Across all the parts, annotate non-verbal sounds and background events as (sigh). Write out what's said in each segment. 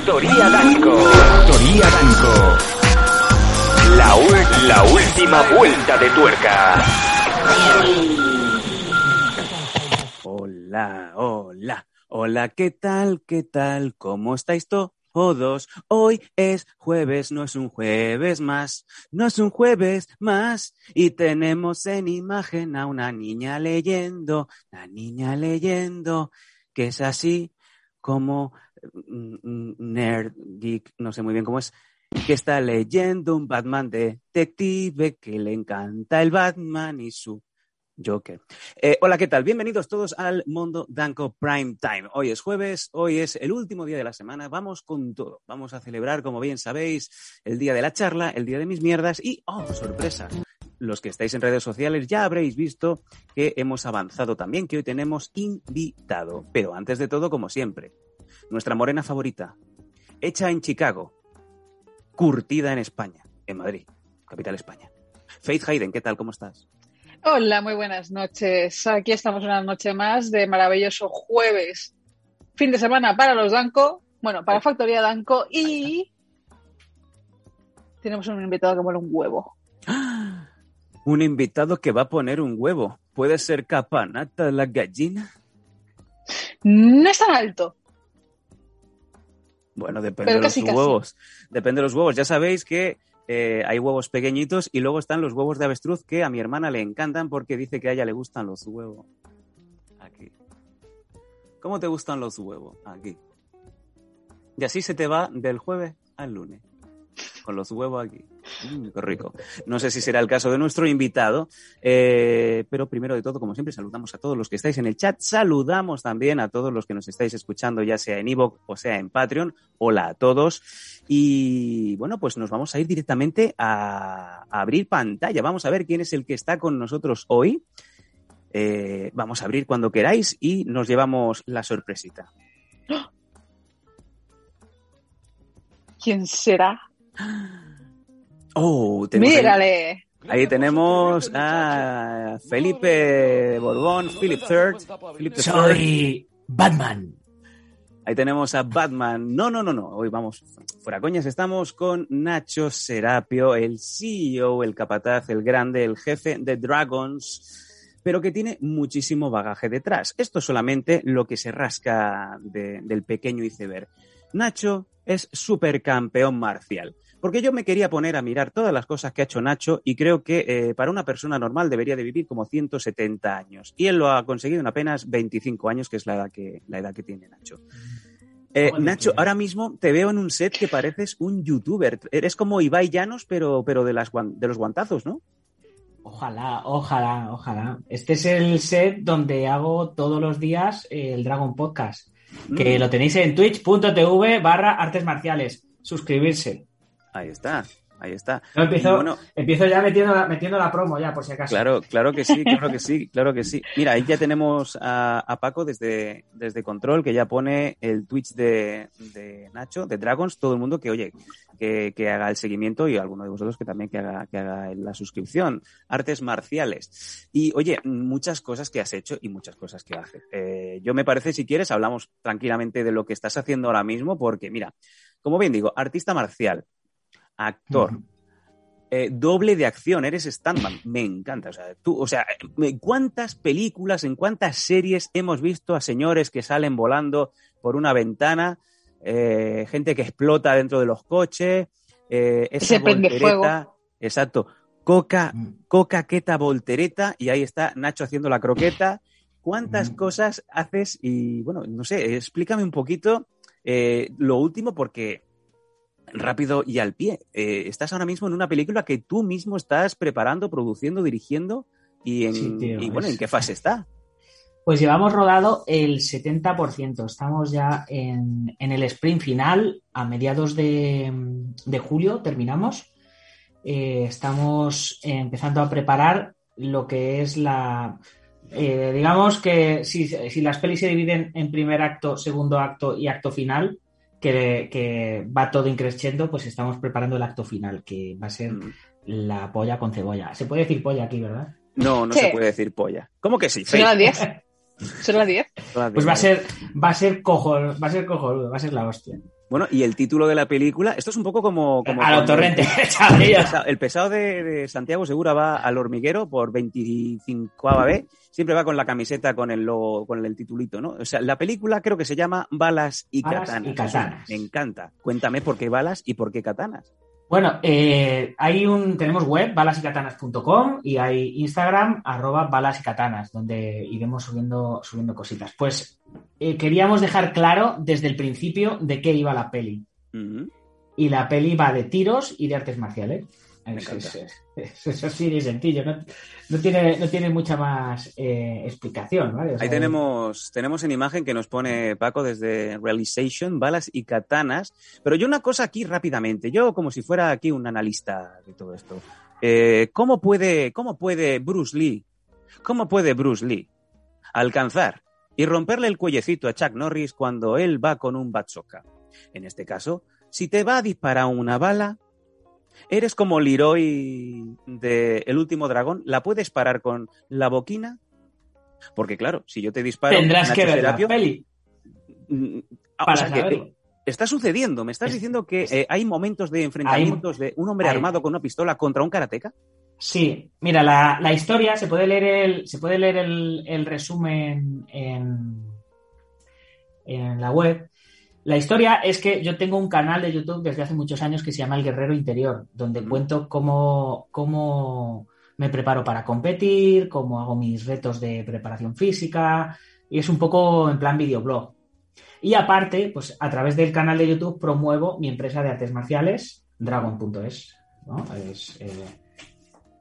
Factoría Danco. Factoría Danco. La, la última vuelta de tuerca. Hola, hola, hola, ¿qué tal? ¿Qué tal? ¿Cómo estáis todos? Hoy es jueves, no es un jueves más, no es un jueves más. Y tenemos en imagen a una niña leyendo, la niña leyendo, que es así como nerd, geek, no sé muy bien cómo es, que está leyendo un Batman detective, que le encanta el Batman y su Joker. Eh, hola, ¿qué tal? Bienvenidos todos al Mundo Danco Prime Time. Hoy es jueves, hoy es el último día de la semana. Vamos con todo. Vamos a celebrar, como bien sabéis, el día de la charla, el día de mis mierdas y, oh, sorpresa, los que estáis en redes sociales ya habréis visto que hemos avanzado también, que hoy tenemos invitado. Pero antes de todo, como siempre, nuestra morena favorita, hecha en Chicago, curtida en España, en Madrid, capital España. Faith Hayden, ¿qué tal? ¿Cómo estás? Hola, muy buenas noches. Aquí estamos una noche más de maravilloso jueves. Fin de semana para los Danco, bueno, para Factoría Danco y tenemos un invitado que mola un huevo. Un invitado que va a poner un huevo. ¿Puede ser capanata la gallina? No es tan alto. Bueno, depende Pero de los casi, casi. huevos. Depende de los huevos. Ya sabéis que eh, hay huevos pequeñitos y luego están los huevos de avestruz que a mi hermana le encantan porque dice que a ella le gustan los huevos. Aquí. ¿Cómo te gustan los huevos? Aquí. Y así se te va del jueves al lunes. Con los huevos aquí. Mm, qué rico. No sé si será el caso de nuestro invitado, eh, pero primero de todo, como siempre, saludamos a todos los que estáis en el chat. Saludamos también a todos los que nos estáis escuchando, ya sea en Evox o sea en Patreon. Hola a todos. Y bueno, pues nos vamos a ir directamente a, abrir pantalla. Vamos a ver quién es el que está con nosotros hoy. Eh, vamos a abrir cuando queráis y nos llevamos la sorpresita. ¿Quién será? Oh, tenemos ahí- Mírale. Ahí tenemos a Felipe Borbón, Philip III. Philip III. Soy Batman. Ahí tenemos a Batman. No, no, no, no. Hoy vamos fuera coñas. Estamos con Nacho Serapio, el CEO, el capataz, el grande, el jefe de Dragons, pero que tiene muchísimo bagaje detrás. Esto es solamente lo que se rasca de- del pequeño iceberg. Nacho es supercampeón marcial. Porque yo me quería poner a mirar todas las cosas que ha hecho Nacho y creo que eh, para una persona normal debería de vivir como 170 años. Y él lo ha conseguido en apenas 25 años, que es la edad que, la edad que tiene Nacho. Eh, Joder, Nacho, qué- ahora mismo te veo en un set que pareces un youtuber. Eres como Ibai Llanos, pero, pero de, las, de los guantazos, ¿no? Ojalá, ojalá, ojalá. Este es el set donde hago todos los días el Dragon Podcast, que Mm, lo tenéis en twitch.tv barra artes marciales. Suscribirse. Ahí está, ahí está. Empiezo, bueno, empiezo ya metiendo la, metiendo la promo ya, por si acaso. Claro, claro que sí, (laughs) claro que sí, claro que sí. Mira, ahí ya tenemos a, a Paco desde, desde Control, que ya pone el Twitch de, de Nacho, de Dragons, todo el mundo que, oye, que, que haga el seguimiento y alguno de vosotros que también que haga, que haga la suscripción. Artes marciales. Y, oye, muchas cosas que has hecho y muchas cosas que haces. Eh, yo me parece, si quieres, hablamos tranquilamente de lo que estás haciendo ahora mismo, porque, mira, como bien digo, artista marcial, actor, eh, doble de acción, eres standman, me encanta. O sea, tú, o sea, ¿en cuántas películas, en cuántas series hemos visto a señores que salen volando por una ventana, eh, gente que explota dentro de los coches, eh, esa Se prende voltereta, exacto, coca, Mm. coca, queta, voltereta, y ahí está Nacho haciendo la croqueta. ¿Cuántas Mm. cosas haces? Y bueno, no sé, explícame un poquito eh, lo último, porque rápido y al pie. Eh, estás ahora mismo en una película que tú mismo estás preparando, produciendo, dirigiendo y en, Sí, tío, y bueno, ¿en qué fase está? Pues llevamos rodado el 70%. Estamos ya en, en el sprint final. A mediados de, de julio terminamos. Eh, estamos empezando a preparar lo que es la. eh, digamos que si, si las pelis se dividen en primer acto, segundo acto y acto final, que, que va todo increciendo, pues estamos preparando el acto final, que va a ser Mm. la polla con cebolla. Se puede decir polla aquí, ¿verdad? No, no Sí. se puede decir polla. ¿Cómo que sí? ¿Son las 10? ¿Son las 10? Todas Pues va a ser, va a ser cojo, va a ser cojonudo, va a ser la hostia. Bueno, y el título de la película, esto es un poco como... como a los torrentes, El (laughs) el pesado de, de Santiago Segura va al hormiguero por 25 B, siempre va con la camiseta con el logo, con el titulito, ¿no? O sea, la película creo que se llama Balas y Balas Katanas. y Katanas. Me encanta. Cuéntame por qué balas y por qué katanas. Bueno, eh, hay un, tenemos web, balasycatanas.com y hay Instagram, arroba balas y katanas, donde iremos subiendo, subiendo cositas. Pues eh, queríamos dejar claro desde el principio de qué iba la peli. Y la peli va de tiros y de artes marciales. Me Es, encanta. (laughs) sencillo, no, no tiene, no tiene mucha más eh, explicación, ¿vale? O sea, Ahí tenemos, tenemos en imagen que nos pone Paco desde Realization, balas y katanas. Pero yo una cosa aquí rápidamente, yo como si fuera aquí un analista de todo esto. Eh, ¿cómo, puede, ¿Cómo puede Bruce Lee, cómo puede Bruce Lee alcanzar y romperle el cuellecito a Chuck Norris cuando él va con un bazooka? En este caso, si te va a disparar una bala, eres como Leroy de El último dragón, ¿la puedes parar con la boquina? Porque claro, si yo te disparo Tendrás que ver la peli mm, ah, o para sea que, saberlo. eh, está sucediendo. Me estás Es- diciendo que eh, hay momentos de enfrentamientos de un hombre hay- armado con una pistola contra un karateca. Sí, mira, la, la historia, se puede leer el, se puede leer el, el resumen en, en la web. La historia es que yo tengo un canal de YouTube desde hace muchos años que se llama El Guerrero Interior, donde Mm. cuento cómo, cómo me preparo para competir, cómo hago mis retos de preparación física, y es un poco en plan videoblog. Y aparte, pues a través del canal de YouTube promuevo mi empresa de artes marciales, dragon.es. ¿no? Es eh,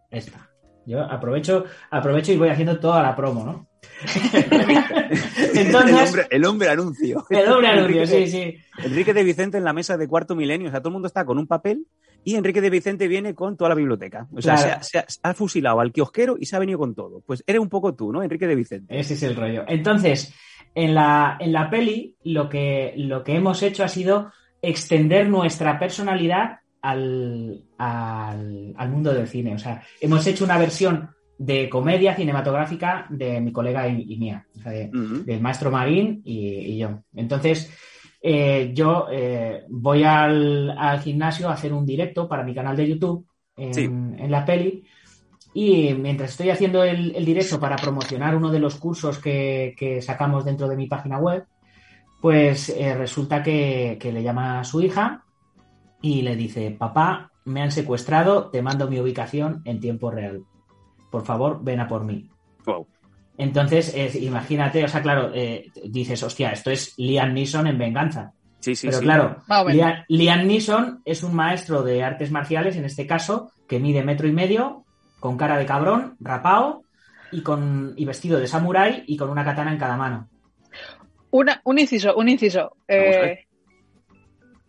esta. Yo aprovecho, aprovecho y voy haciendo toda la promo, ¿no? (laughs) el, Entonces, hombre, el hombre anuncio. el doble (laughs) anuncio, Enrique, sí, sí. Enrique de Vicente en la mesa de cuarto milenio. O sea, todo el mundo está con un papel y Enrique de Vicente viene con toda la biblioteca. O sea, Claro. se, ha, se ha fusilado al kiosquero y se ha venido con todo. Pues eres un poco tú, ¿no? Enrique de Vicente. Ese es el rollo. Entonces, en la, en la peli, lo que, lo que hemos hecho ha sido extender nuestra personalidad al, al, al mundo del cine. O sea, hemos hecho una versión de comedia cinematográfica de mi colega y, y mía, o sea, de- del maestro Marín y, y yo. Entonces, eh, yo eh, voy al, al gimnasio a hacer un directo para mi canal de YouTube en, Sí. en la peli. Y mientras estoy haciendo el, el directo para promocionar uno de los cursos que, que sacamos dentro de mi página web, pues eh, resulta que, que le llama a su hija y le dice, papá, me han secuestrado, te mando mi ubicación en tiempo real. Por favor, ven a por mí. Wow. Entonces, es- imagínate, o sea, claro, eh, dices, hostia, esto es Liam Neeson en venganza. Sí, sí, Pero sí. claro. Liam, Liam Neeson es un maestro de artes marciales, en este caso, que mide metro y medio, con cara de cabrón, rapao y, con, y vestido de samurái y con una katana en cada mano. Una, un inciso, un inciso. Eh,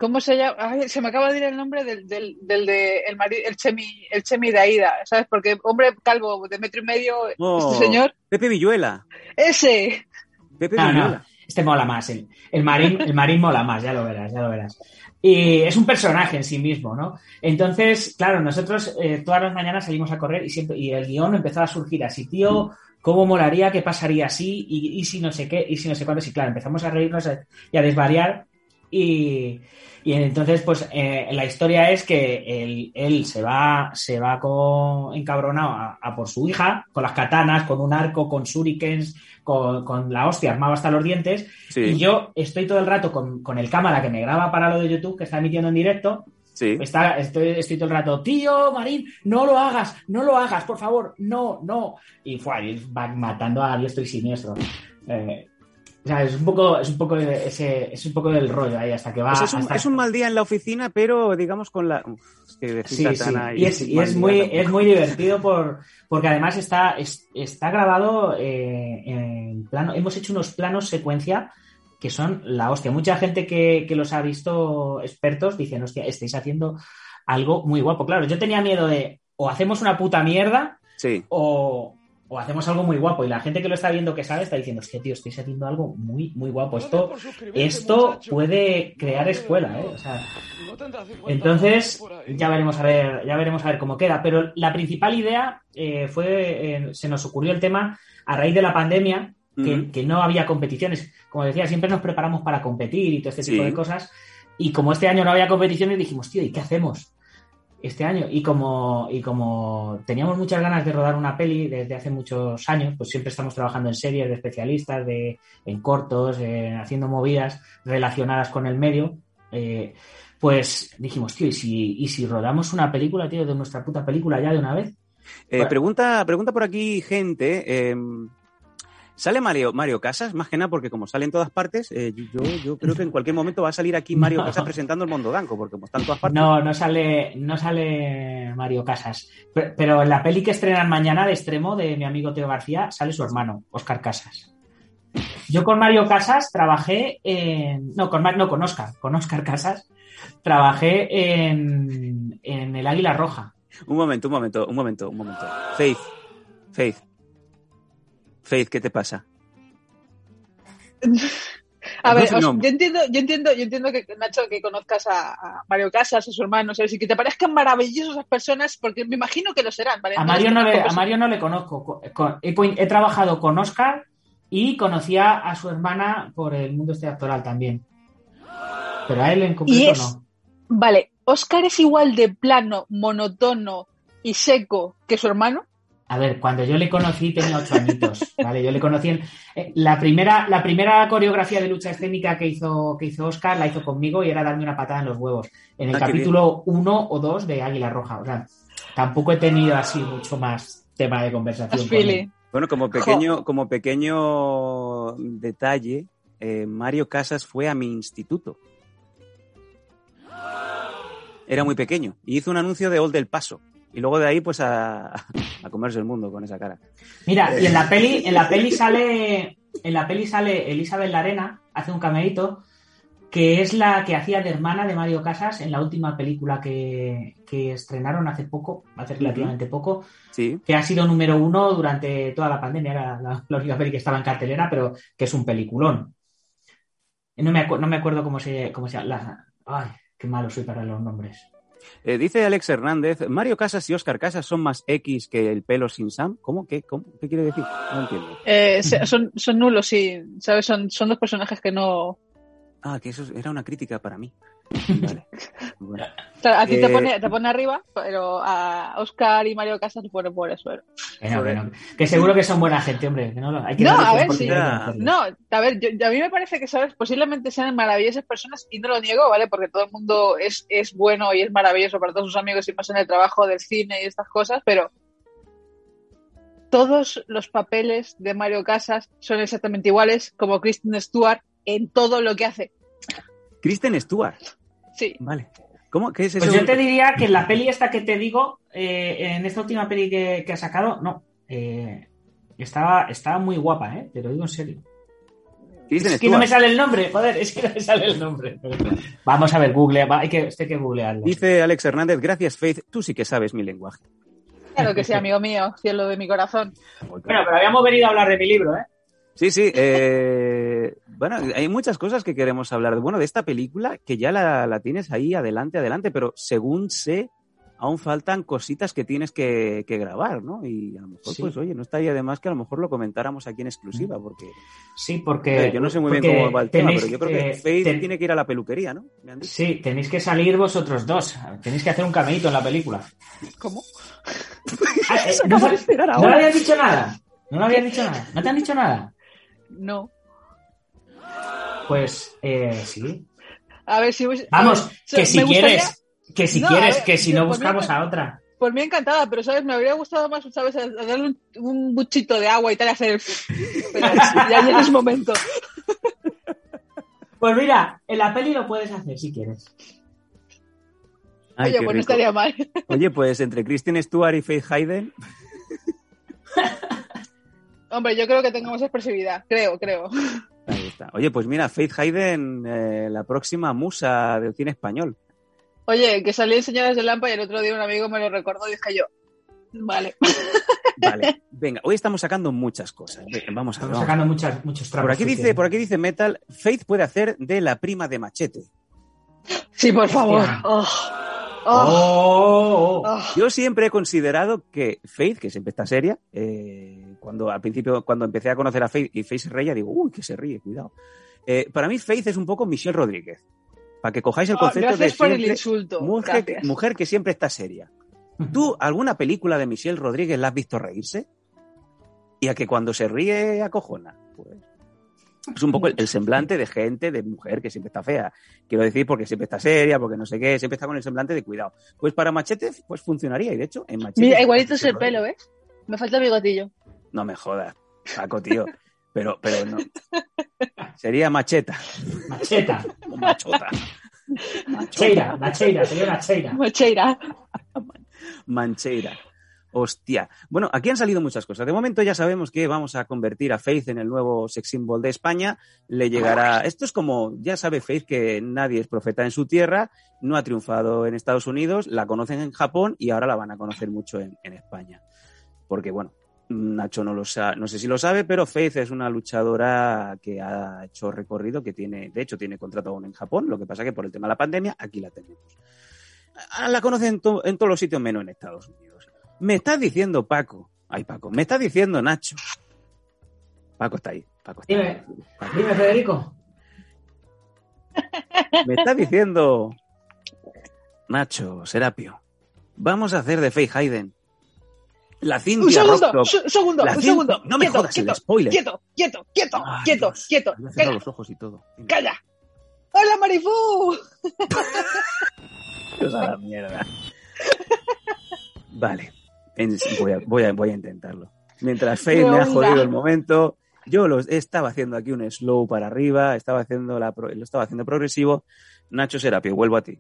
¿Cómo se llama? Ay, se me acaba de ir el nombre del, del, del de el, el chemi, el chemi de Aida, ¿sabes? Porque hombre calvo de metro y medio, Oh, este señor, Pepe Villuela. ese. Pepe No, no, Villuela. este mola más, el, el marín, el marín mola más, ya lo verás, ya lo verás. Y es un personaje en sí mismo, ¿no? Entonces, claro, nosotros eh, todas las mañanas salimos a correr y siempre, y el guion empezaba a surgir así, tío, ¿cómo molaría? ¿Qué pasaría así? Y, y si no sé qué, y si no sé cuánto, y claro, empezamos a reírnos y a desvariar. Y, y entonces, pues, eh, la historia es que él, él se va, se va con, encabronado a, a por su hija, con las katanas, con un arco, con shurikens, con, con la hostia armado hasta los dientes. Sí, Y yo estoy todo el rato con, con el cámara que me graba para lo de YouTube, que está emitiendo en directo. sí. Está, estoy, estoy todo el rato, tío, Marín, no lo hagas, no lo hagas, por favor, no, no. Y fue va matando a diestro y siniestro. Eh, o sea, es un poco, es un poco ese, es un poco del rollo ahí hasta que va. Pues es, un, hasta- es un mal día en la oficina, pero digamos con la. Uf, que Sí, sí. Y es, y muy, tampoco. es muy divertido por, porque además está, es- está grabado eh, en plano. Hemos hecho unos planos secuencia que son la hostia. Mucha gente que, que los ha visto expertos dicen, hostia, estáis haciendo algo muy guapo. Claro, yo tenía miedo de o hacemos una puta mierda Sí. o, o hacemos algo muy guapo. Y la gente que lo está viendo que sabe está diciendo, hostia, tío, estáis haciendo algo muy, muy guapo. Esto, esto puede crear escuela, ¿eh? O sea, entonces, ya veremos a ver, ya veremos a ver cómo queda. Pero la principal idea eh, fue, eh, se nos ocurrió el tema a raíz de la pandemia, que, que no había competiciones. Como decía, siempre nos preparamos para competir y todo este tipo Sí. de cosas. Y como este año no había competiciones, dijimos, tío, ¿y qué hacemos? Este año. Y como, y como teníamos muchas ganas de rodar una peli desde hace muchos años, pues siempre estamos trabajando en series de especialistas, de, en cortos, eh, haciendo movidas relacionadas con el medio. eh, pues dijimos, tío, ¿y si, ¿y si rodamos una película, tío, de nuestra puta película ya de una vez? Eh, Bueno. pregunta, pregunta por aquí, gente. ¿Sale Mario, Mario Casas? Más que nada porque como sale en todas partes, eh, yo, yo creo que en cualquier momento va a salir aquí Mario (laughs) No. Casas presentando el Mundo Danco, porque como está en todas partes. No, no sale, no sale Mario Casas. Pero, pero en la peli que estrenan mañana de extremo de mi amigo Teo García sale su hermano, Oscar Casas. Yo con Mario Casas trabajé en. No, con, no, con Oscar, con Oscar Casas. Trabajé en, en El Águila Roja. Un momento, un momento, un momento, un momento. Faith, Faith. Faith, ¿qué te pasa? (laughs) A ver, os- yo entiendo, yo entiendo, yo entiendo que Nacho que conozcas a, a Mario Casas, a su hermano, ¿sabes? Y que te parezcan maravillosos esas personas, porque me imagino que lo serán, ¿vale? A Mario no le, tampoco a es- Mario no le conozco. Co- con- he, trabajado con Oscar y conocía a su hermana por el mundo este actoral también. Pero a él en concreto es- no. Vale, Oscar es igual de plano, monotono y seco que su hermano. A ver, cuando yo le conocí tenía ocho añitos, ¿vale? Yo le conocí en... eh, la, primera, la primera coreografía de lucha escénica que hizo, que hizo Oscar la hizo conmigo y era darme una patada en los huevos. En el Ah, capítulo 1 o 2 de Águila Roja. O sea, tampoco he tenido así mucho más tema de conversación. Con. Bueno, como pequeño, como pequeño detalle, eh, Mario Casas fue a mi instituto. Era muy pequeño y hizo un anuncio de Old del Paso. Y luego de ahí, pues a, a comerse el mundo con esa cara. Mira, y en la peli, en la peli sale, en la peli sale Elizabeth Larena, hace un cameíto, que es la que hacía de hermana de Mario Casas en la última película que, que estrenaron hace poco, hace relativamente poco, Sí. que ha sido número uno durante toda la pandemia, era la, la única peli que estaba en cartelera, pero que es un peliculón. No me, no me acuerdo cómo se, cómo se llama. Ay, qué malo soy para los nombres. Eh, dice Alex Hernández, Mario Casas y Oscar Casas son más X que el pelo sin Sam. ¿Cómo? ¿Qué? ¿Cómo? ¿Qué quiere decir? No entiendo. Eh, son, son nulos, sí, ¿sabes? Son, son dos personajes que no. Ah, que eso era una crítica para mí. Vale. (laughs) Bueno. Claro, a ti Eh, te, pone, te pone arriba, pero a Oscar y Mario Casas te pone por eso. Bueno, bueno, que seguro que son buena gente, hombre. que no, lo- hay que No, darles a ver, sí. No, a ver, yo, yo- a mí me parece que, ¿sabes? Posiblemente sean maravillosas personas y no lo niego, ¿vale? Porque todo el mundo es, es bueno y es maravilloso para todos sus amigos y más en el trabajo del cine y estas cosas, pero todos los papeles de Mario Casas son exactamente iguales como Kristen Stewart en todo lo que hace. Kristen Stewart. Sí. Vale. ¿Cómo? ¿Qué es eso? Pues yo te diría que en la peli esta que te digo, eh, en esta última peli que, que ha sacado, no. eh, estaba, estaba muy guapa, ¿eh? Te lo digo en serio. Kristen Es que no me sale el nombre, joder, es que no me sale el nombre. Vamos a ver, Google, va, hay que, hay que googlearlo. Dice Alex Hernández, gracias Faith, tú sí que sabes mi lenguaje. Claro que sí, amigo mío, cielo de mi corazón. Bueno, pero habíamos venido a hablar de mi libro, ¿eh? Sí, sí. eh, bueno, hay muchas cosas que queremos hablar. Bueno, de esta película, que ya la, la tienes ahí adelante, adelante, pero según sé, aún faltan cositas que tienes que, que grabar, ¿no? Y a lo mejor, Sí. pues, oye, no estaría de más que a lo mejor lo comentáramos aquí en exclusiva, porque Sí, porque. eh, yo no sé muy bien cómo va el tema, pero yo creo que que- Faith ten- tiene que ir a la peluquería, ¿no? Me han dicho. Sí, tenéis que salir vosotros dos. Tenéis que hacer un cameíto en la película. ¿Cómo? Ah, eh, (laughs) no, acaba de esperar no ahora. le habían dicho nada. No le habían dicho nada. ¿No te han dicho nada? No. Pues eh, sí. A ver si... voy- Vamos, ver, que me si gustaría- quieres, que si No, quieres, ver, que si no buscamos me- a otra. Por mí encantada, pero ¿sabes? Me habría gustado más, ¿sabes? A- darle un, un buchito de agua y tal, y hacer el... (laughs) Pero ya llega ese momento. Pues mira, en la peli lo puedes hacer si quieres. Ay, Oye, pues no estaría mal. Oye, pues entre Kristen Stewart y Faith Hayden, Hombre, yo creo que tengo más expresividad. Creo, creo. Ahí está. Oye, pues mira, Faith Hayden, eh, la próxima musa del cine español. Oye, que salí en Señoras de Lampa y el otro día un amigo me lo recordó y dije yo, vale. (laughs) Vale, venga, hoy estamos sacando muchas cosas. Venga, Vamos a ver. Estamos vamos. sacando muchas, muchos trapos. Por aquí dice, por aquí dice Metal, Faith puede hacer de la prima de Machete. Sí, por favor. Oh, oh, Oh, oh, oh. oh. Yo siempre he considerado que Faith, que siempre está seria, eh, cuando al principio, cuando empecé a conocer a Faith y Faith se reía, digo, uy, que se ríe, cuidado. Eh, para mí Faith es un poco Michelle Rodríguez. para que cojáis el Oh, concepto de gracias por el insulto. mujer, que- mujer que siempre está seria. ¿Tú alguna película de Michelle Rodríguez la has visto reírse? Y a que cuando se ríe acojona. Pues es un poco el, el semblante de gente, de mujer que siempre está fea. Quiero decir, porque siempre está seria, porque no sé qué, siempre está con el semblante de cuidado. Pues para Machete, pues funcionaría. Y de hecho, en Machete. Mira, igualito es el pelo, ¿ves? Me falta el bigotillo. No me jodas, Paco, tío. (laughs) Pero, pero no. Sería macheta Macheta. o machota. Cheira, la cheira, señora cheira. Mocheira. Mancheira. Hostia. Bueno, aquí han salido muchas cosas. De momento ya sabemos que vamos a convertir a Faith en el nuevo sex symbol de España. Le llegará. Esto es como, ya sabe Faith que nadie es profeta en su tierra, no ha triunfado en Estados Unidos, la conocen en Japón y ahora la van a conocer mucho en, en España. Porque, bueno, Nacho no lo sa- no sé si lo sabe, pero Faith es una luchadora que ha hecho recorrido, que tiene, de hecho, tiene contrato aún en Japón. Lo que pasa que por el tema de la pandemia, aquí la tenemos. Ah, La conocen en, to- en todos los sitios menos en Estados Unidos. Me estás diciendo Paco, ay Paco, me estás diciendo Nacho. Paco está ahí, Paco está Dime, ahí. Paco. dime, Federico. (laughs) Me estás diciendo Nacho, Serapio. Vamos a hacer de Faye Hayden la Un Cintia segundo, Rockstop. un segundo, un segundo. No me quieto, jodas quieto, el spoiler. Quieto, quieto, quieto, Ay, quieto, Dios, quieto, calla, los ojos y todo. calla. ¡Hola, Marifú! (laughs) Dios a la mierda. Vale, voy, a, voy, a, voy a intentarlo. Mientras Faye me ha jodido el momento, yo los estaba haciendo aquí un slow para arriba, estaba haciendo la, pro- lo estaba haciendo progresivo. Nacho Serapio, vuelvo a ti.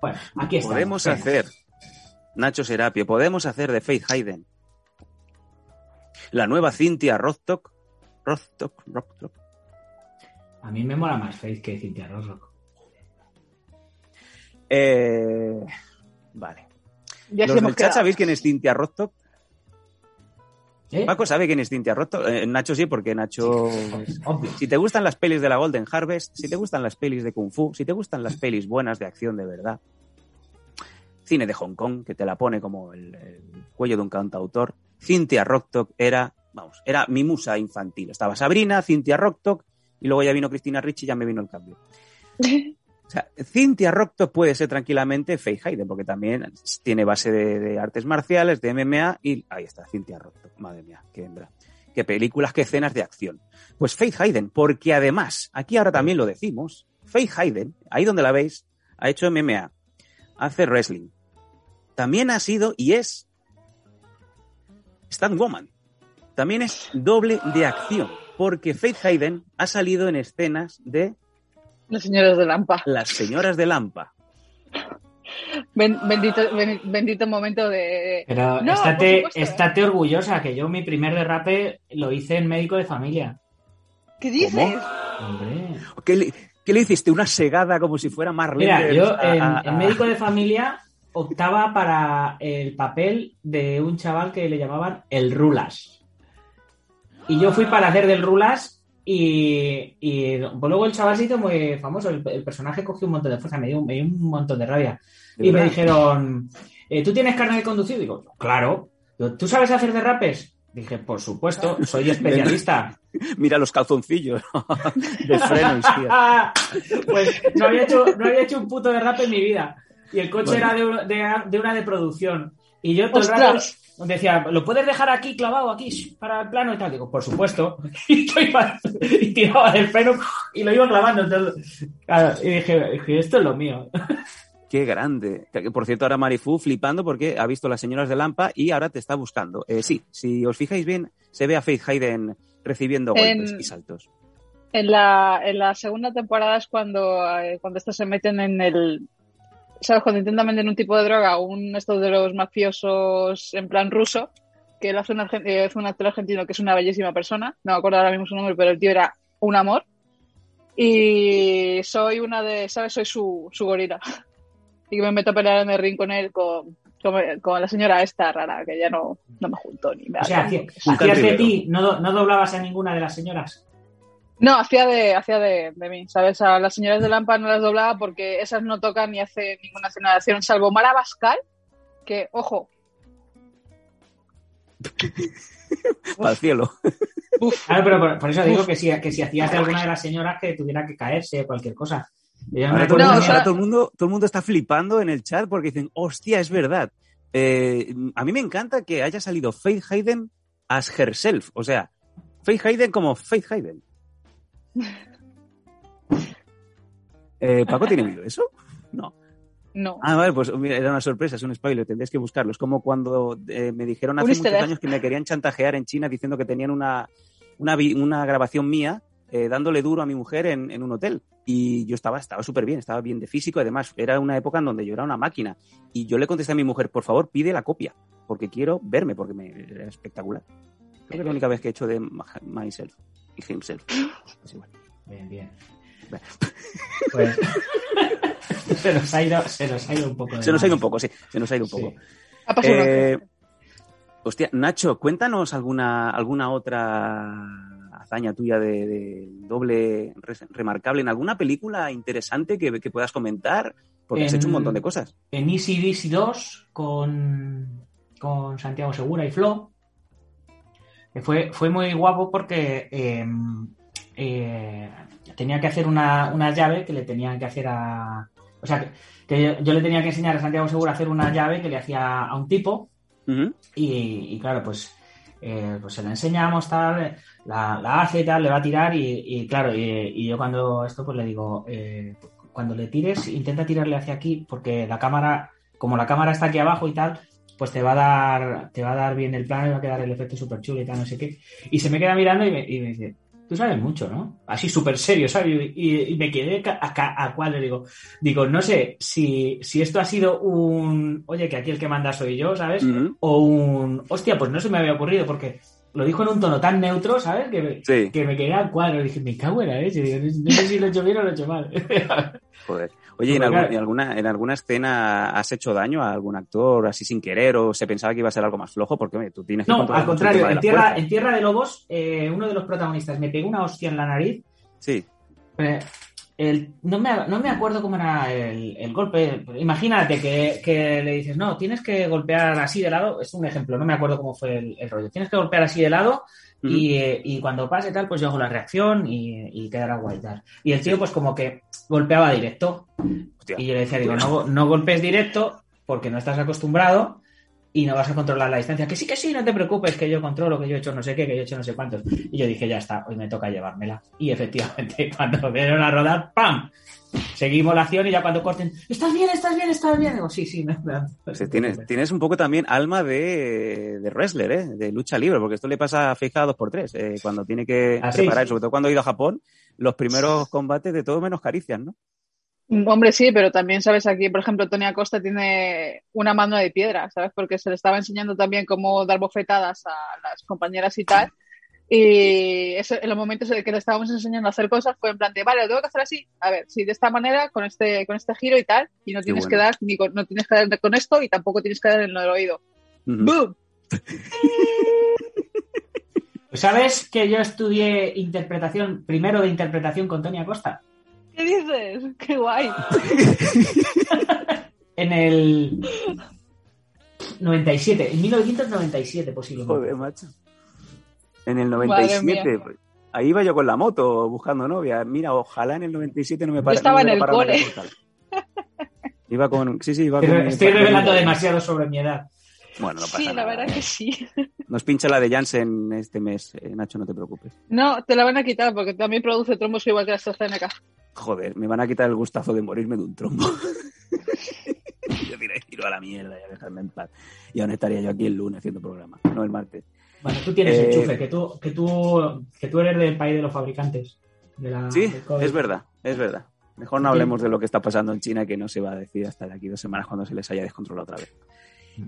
Bueno, aquí está. Podemos hacer, Nacho Serapio, podemos hacer de Faith Hayden la nueva Cintia Rostock. Rostock, Rostock. A mí me mola más Faith que Cintia Rossrock. Eh, vale. Ya Los del chat sabéis quién es Cintia Rostock. ¿Eh? Paco sabe quién es Cintia Rostock. Eh, Nacho sí, porque Nacho. Obvio. Si te gustan las pelis de la Golden Harvest, si te gustan las pelis de Kung Fu, si te gustan las pelis buenas de acción de verdad, cine de Hong Kong, que te la pone como el, el cuello de un cantautor, Cynthia Rocktock era, vamos, era mi musa infantil. Estaba Sabrina, Cynthia Rocktock, y luego ya vino Cristina Ricci y ya me vino el cambio. (laughs) O sea, Cynthia Rocktock puede ser tranquilamente Faye Hayden, porque también tiene base de, de artes marciales, de MMA, y ahí está, Cynthia Rocktock. Madre mía, qué hembra. Qué películas, qué escenas de acción. Pues Faith Hayden, porque además, aquí ahora también lo decimos, Faith Hayden, ahí donde la veis, ha hecho MMA, hace wrestling. También ha sido y es Stand Woman. También es doble de acción, porque Faith Hayden ha salido en escenas de Los señores de Lampa. Las Señoras de Lampa. Ben- bendito, ben- bendito momento de. Pero No, estate, estate orgullosa que yo mi primer derrape lo hice en médico de familia. ¿Qué dices? Hombre. ¿Qué le, qué le hiciste? ¿Una segada como si fuera Marlene? Mira, yo a- en, a- en médico de familia optaba para el papel de un chaval que le llamaban el Rulas. Y yo fui para hacer del Rulas y, y pues luego el chaval se hizo muy famoso. El, el personaje cogió un montón de fuerza, me dio, me dio un montón de rabia. ¿De Y me dijeron, eh, ¿tú tienes carne de conducir? Digo, claro. Digo, ¿Tú sabes hacer derrapes? Dije, por supuesto, soy (laughs) especialista. (laughs) Mira los calzoncillos (laughs) de freno izquierdo. pues no había, hecho, no había hecho un puto derrape en mi vida. Y el coche Bueno. era de, un- de- de una de producción. Y yo todo el rato decía, ¿lo puedes dejar aquí clavado, aquí, para el plano y tal? Digo, por supuesto. (laughs) Y, iba- y tiraba del freno y lo iba clavando. Claro, y dije, dije, esto es lo mío. (laughs) Qué grande. Que, Por cierto, ahora Marifu flipando porque ha visto las señoras de Lampa y ahora te está buscando. Eh, sí, si os fijáis bien, se ve a Faith Hayden recibiendo En- golpes y saltos. En la, en la segunda temporada es cuando, eh, cuando estos se meten en el. ¿Sabes? Cuando intentan vender un tipo de droga, un esto de los mafiosos en plan ruso, que él hace un, eh, hace un actor argentino que es una bellísima persona. No me acuerdo ahora mismo su nombre, pero el tío era un amor. Y soy una de. ¿Sabes? Soy su, su gorila. (laughs) Y que me meto a pelear en el ring con él, con, con, con la señora esta rara, que ya no, no me juntó ni me O sea, Un hacías de ti, no, no doblabas a ninguna de las señoras. No, hacía de, hacía de, de mí, ¿sabes? A las señoras de Lampa no las doblaba porque esas no tocan ni hacen ninguna escena de acción, salvo Mara Bascal, que, ojo, (laughs) el cielo. Claro, pero por, por eso digo que si, que si hacías de alguna de las señoras que tuviera que caerse o cualquier cosa. Yo me Ahora, todo, el No, mundo, o sea- ahora todo el mundo- todo el mundo está flipando en el chat porque dicen, hostia, es verdad. Eh, a mí me encanta que haya salido Faith Hayden as herself. O sea, Faith Hayden como Faith Hayden. Eh, ¿Paco tiene miedo eso? No. No. Ah, vale, pues mira, era una sorpresa, es un spoiler, tendréis que buscarlo. Es como cuando eh, me dijeron hace muchos años que me querían chantajear en China diciendo que tenían una, una, una grabación mía eh, dándole duro a mi mujer en, en un hotel. Y yo estaba estaba súper bien, estaba bien de físico. Además, era una época en donde yo era una máquina. Y yo le contesté a mi mujer, por favor, pide la copia, porque quiero verme, porque me, era espectacular. Creo que es la única vez que he hecho de myself himself. Es igual. Bien, bien. Pues (laughs) se nos ha ido, se nos ha ido un poco. de Se nos ha ido un poco, sí, se nos ha ido un Sí. poco. Ha pasado Eh, hostia, Nacho, cuéntanos alguna, alguna otra hazaña tuya de, de doble re- remarcable en alguna película interesante que, que puedas comentar, porque has hecho un montón de cosas. En Easy Dizzy 2 con, con Santiago Segura y Flo. Fue, fue muy guapo porque eh, eh, tenía que hacer una, una llave que le tenía que hacer a. O sea, que, que yo, yo le tenía que enseñar a Santiago Segura a hacer una llave que le hacía a un tipo. Y, y claro, pues, eh, pues se la enseñamos, tal, la, la hace y tal, le va a tirar y, y claro, y, y yo cuando esto pues le digo, eh, cuando le tires, intenta tirarle hacia aquí porque la cámara, como la cámara está aquí abajo y tal, pues te va a dar, te va a dar bien el plano y va a quedar el efecto súper chulo y tal, no sé qué. Y se me queda mirando y me, y me dice, tú sabes mucho, ¿no? Así súper serio, ¿sabes? Y, y me quedé a, a cuadro, digo, digo, no sé si, si esto ha sido un, oye, que aquí el que manda soy yo, ¿sabes? O un hostia, pues no se me había ocurrido porque lo dijo en un tono tan neutro, ¿sabes? Que me, Sí, que me quedé al cuadro. Dije, me cago en la leche. Digo, no, no sé si lo he hecho bien o lo he hecho mal. (laughs) joder. Oye, ¿y ¿en, algún- alguna, ¿en alguna escena has hecho daño a algún actor así sin querer o se pensaba que iba a ser algo más flojo? Porque oye, tú tienes que no, al contrario, tierra, en tierra de Lobos, eh, uno de los protagonistas me pegó una hostia en la nariz. Sí, Eh, el- no, me, no me acuerdo cómo era el, el golpe. Imagínate que, que le dices, no, tienes que golpear así de lado. Es un ejemplo, no me acuerdo cómo fue el, el rollo. Tienes que golpear así de lado Y, eh, y cuando pase tal, pues yo hago la reacción y, y quedará guay tal. Y el tío, pues como que golpeaba directo. hostia. Y yo le decía, digo, no, no golpes directo porque no estás acostumbrado y no vas a controlar la distancia. Que sí, que sí, no te preocupes, que yo controlo, que yo he hecho no sé qué, que yo he hecho no sé cuántos. Y yo dije, ya está, hoy me toca llevármela. Y efectivamente, (laughs) cuando vieron a rodar, ¡pam! Seguimos la acción y ya cuando corten, ¿estás bien, estás bien, estás bien? Digo, sí, sí, me, tienes, (laughs) tienes un poco también alma de, de wrestler, ¿eh? de lucha libre, porque esto le pasa a Fija 2x3, eh, cuando tiene que Ah, preparar, sí. sobre todo cuando ha ido a Japón, los primeros combates de todo menos caricias, ¿no? Hombre, sí, pero también sabes aquí, por ejemplo, Tony Acosta tiene una mano de piedra, ¿sabes? Porque se le estaba enseñando también cómo dar bofetadas a las compañeras y tal. Y ese, en los momentos en que le estábamos enseñando a hacer cosas fue en plan de, vale, lo tengo que hacer así. A ver, sí, de esta manera, con este, con este giro y tal. Y no tienes bueno. que dar ni con, no tienes que dar con esto y tampoco tienes que dar en el oído. Ujú. ¡Boom! Pues, (laughs) ¿Sabes que yo estudié interpretación, primero de interpretación con Tony Acosta? ¿Qué dices? ¡Qué guay! (laughs) En el 97, en 1997 posiblemente. Joder, macho. En el Madre 97, pues, ahí iba yo con la moto buscando novia. Mira, ojalá en el 97 no me pare, estaba no me en el parara cole. Iba con, sí, sí, iba Pero con. estoy revelando demasiado sobre mi edad. Bueno, no pasa Sí, la nada. verdad que sí. Nos pincha la de Jansen este mes, eh, Nacho, no te preocupes. No, te la van a quitar porque también produce trombos igual que la AstraZeneca. Joder, me van a quitar el gustazo de morirme de un trombo. (laughs) yo diré, tiro a la mierda, ya dejarme en paz. Y aún estaría yo aquí el lunes haciendo programa, no el martes. Bueno, tú tienes Eh, enchufe, que tú, que tú, que tú eres del país de los fabricantes. de la- Sí, es verdad, es verdad. Mejor no hablemos de lo que está pasando en China, que no se va a decir hasta de aquí dos semanas cuando se les haya descontrolado otra vez.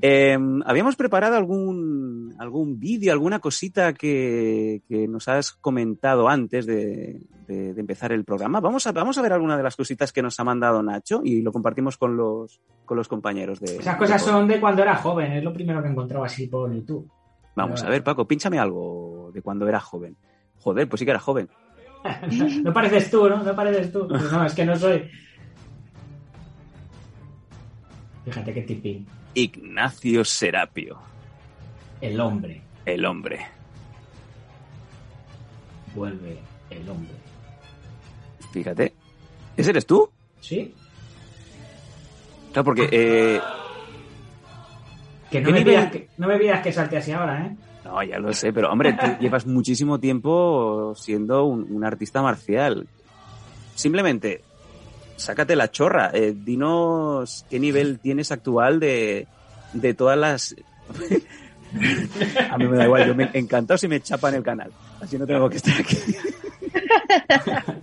Eh, habíamos preparado algún, algún vídeo, alguna cosita que, que nos has comentado antes de, de- de empezar el programa. Vamos a, vamos a ver alguna de las cositas que nos ha mandado Nacho y lo compartimos con los, con los compañeros de. Esas cosas de- son de cuando era joven, es lo primero que encontraba así por YouTube. Vamos a ver, Paco, pínchame algo de cuando era joven. Joder, pues sí que era joven. (laughs) no pareces tú, ¿no? No pareces tú. Pues (laughs) no, es que no soy. Fíjate qué tipín. Ignacio Serapio, El hombre. el hombre. vuelve el hombre. Fíjate. ¿Ese eres tú? ¿Sí? Claro, porque eh, Que no ¿Qué me, nivel? pidas que, no me pidas que salte así ahora, ¿eh? No, ya lo sé, pero hombre, tú (laughs) llevas muchísimo tiempo siendo un, un artista marcial. Simplemente, sácate la chorra. eh, dinos qué nivel tienes actual de, de todas las... (laughs) A mí me da igual, yo me encantado si me chapan el canal. Así no tengo que estar aquí. (laughs)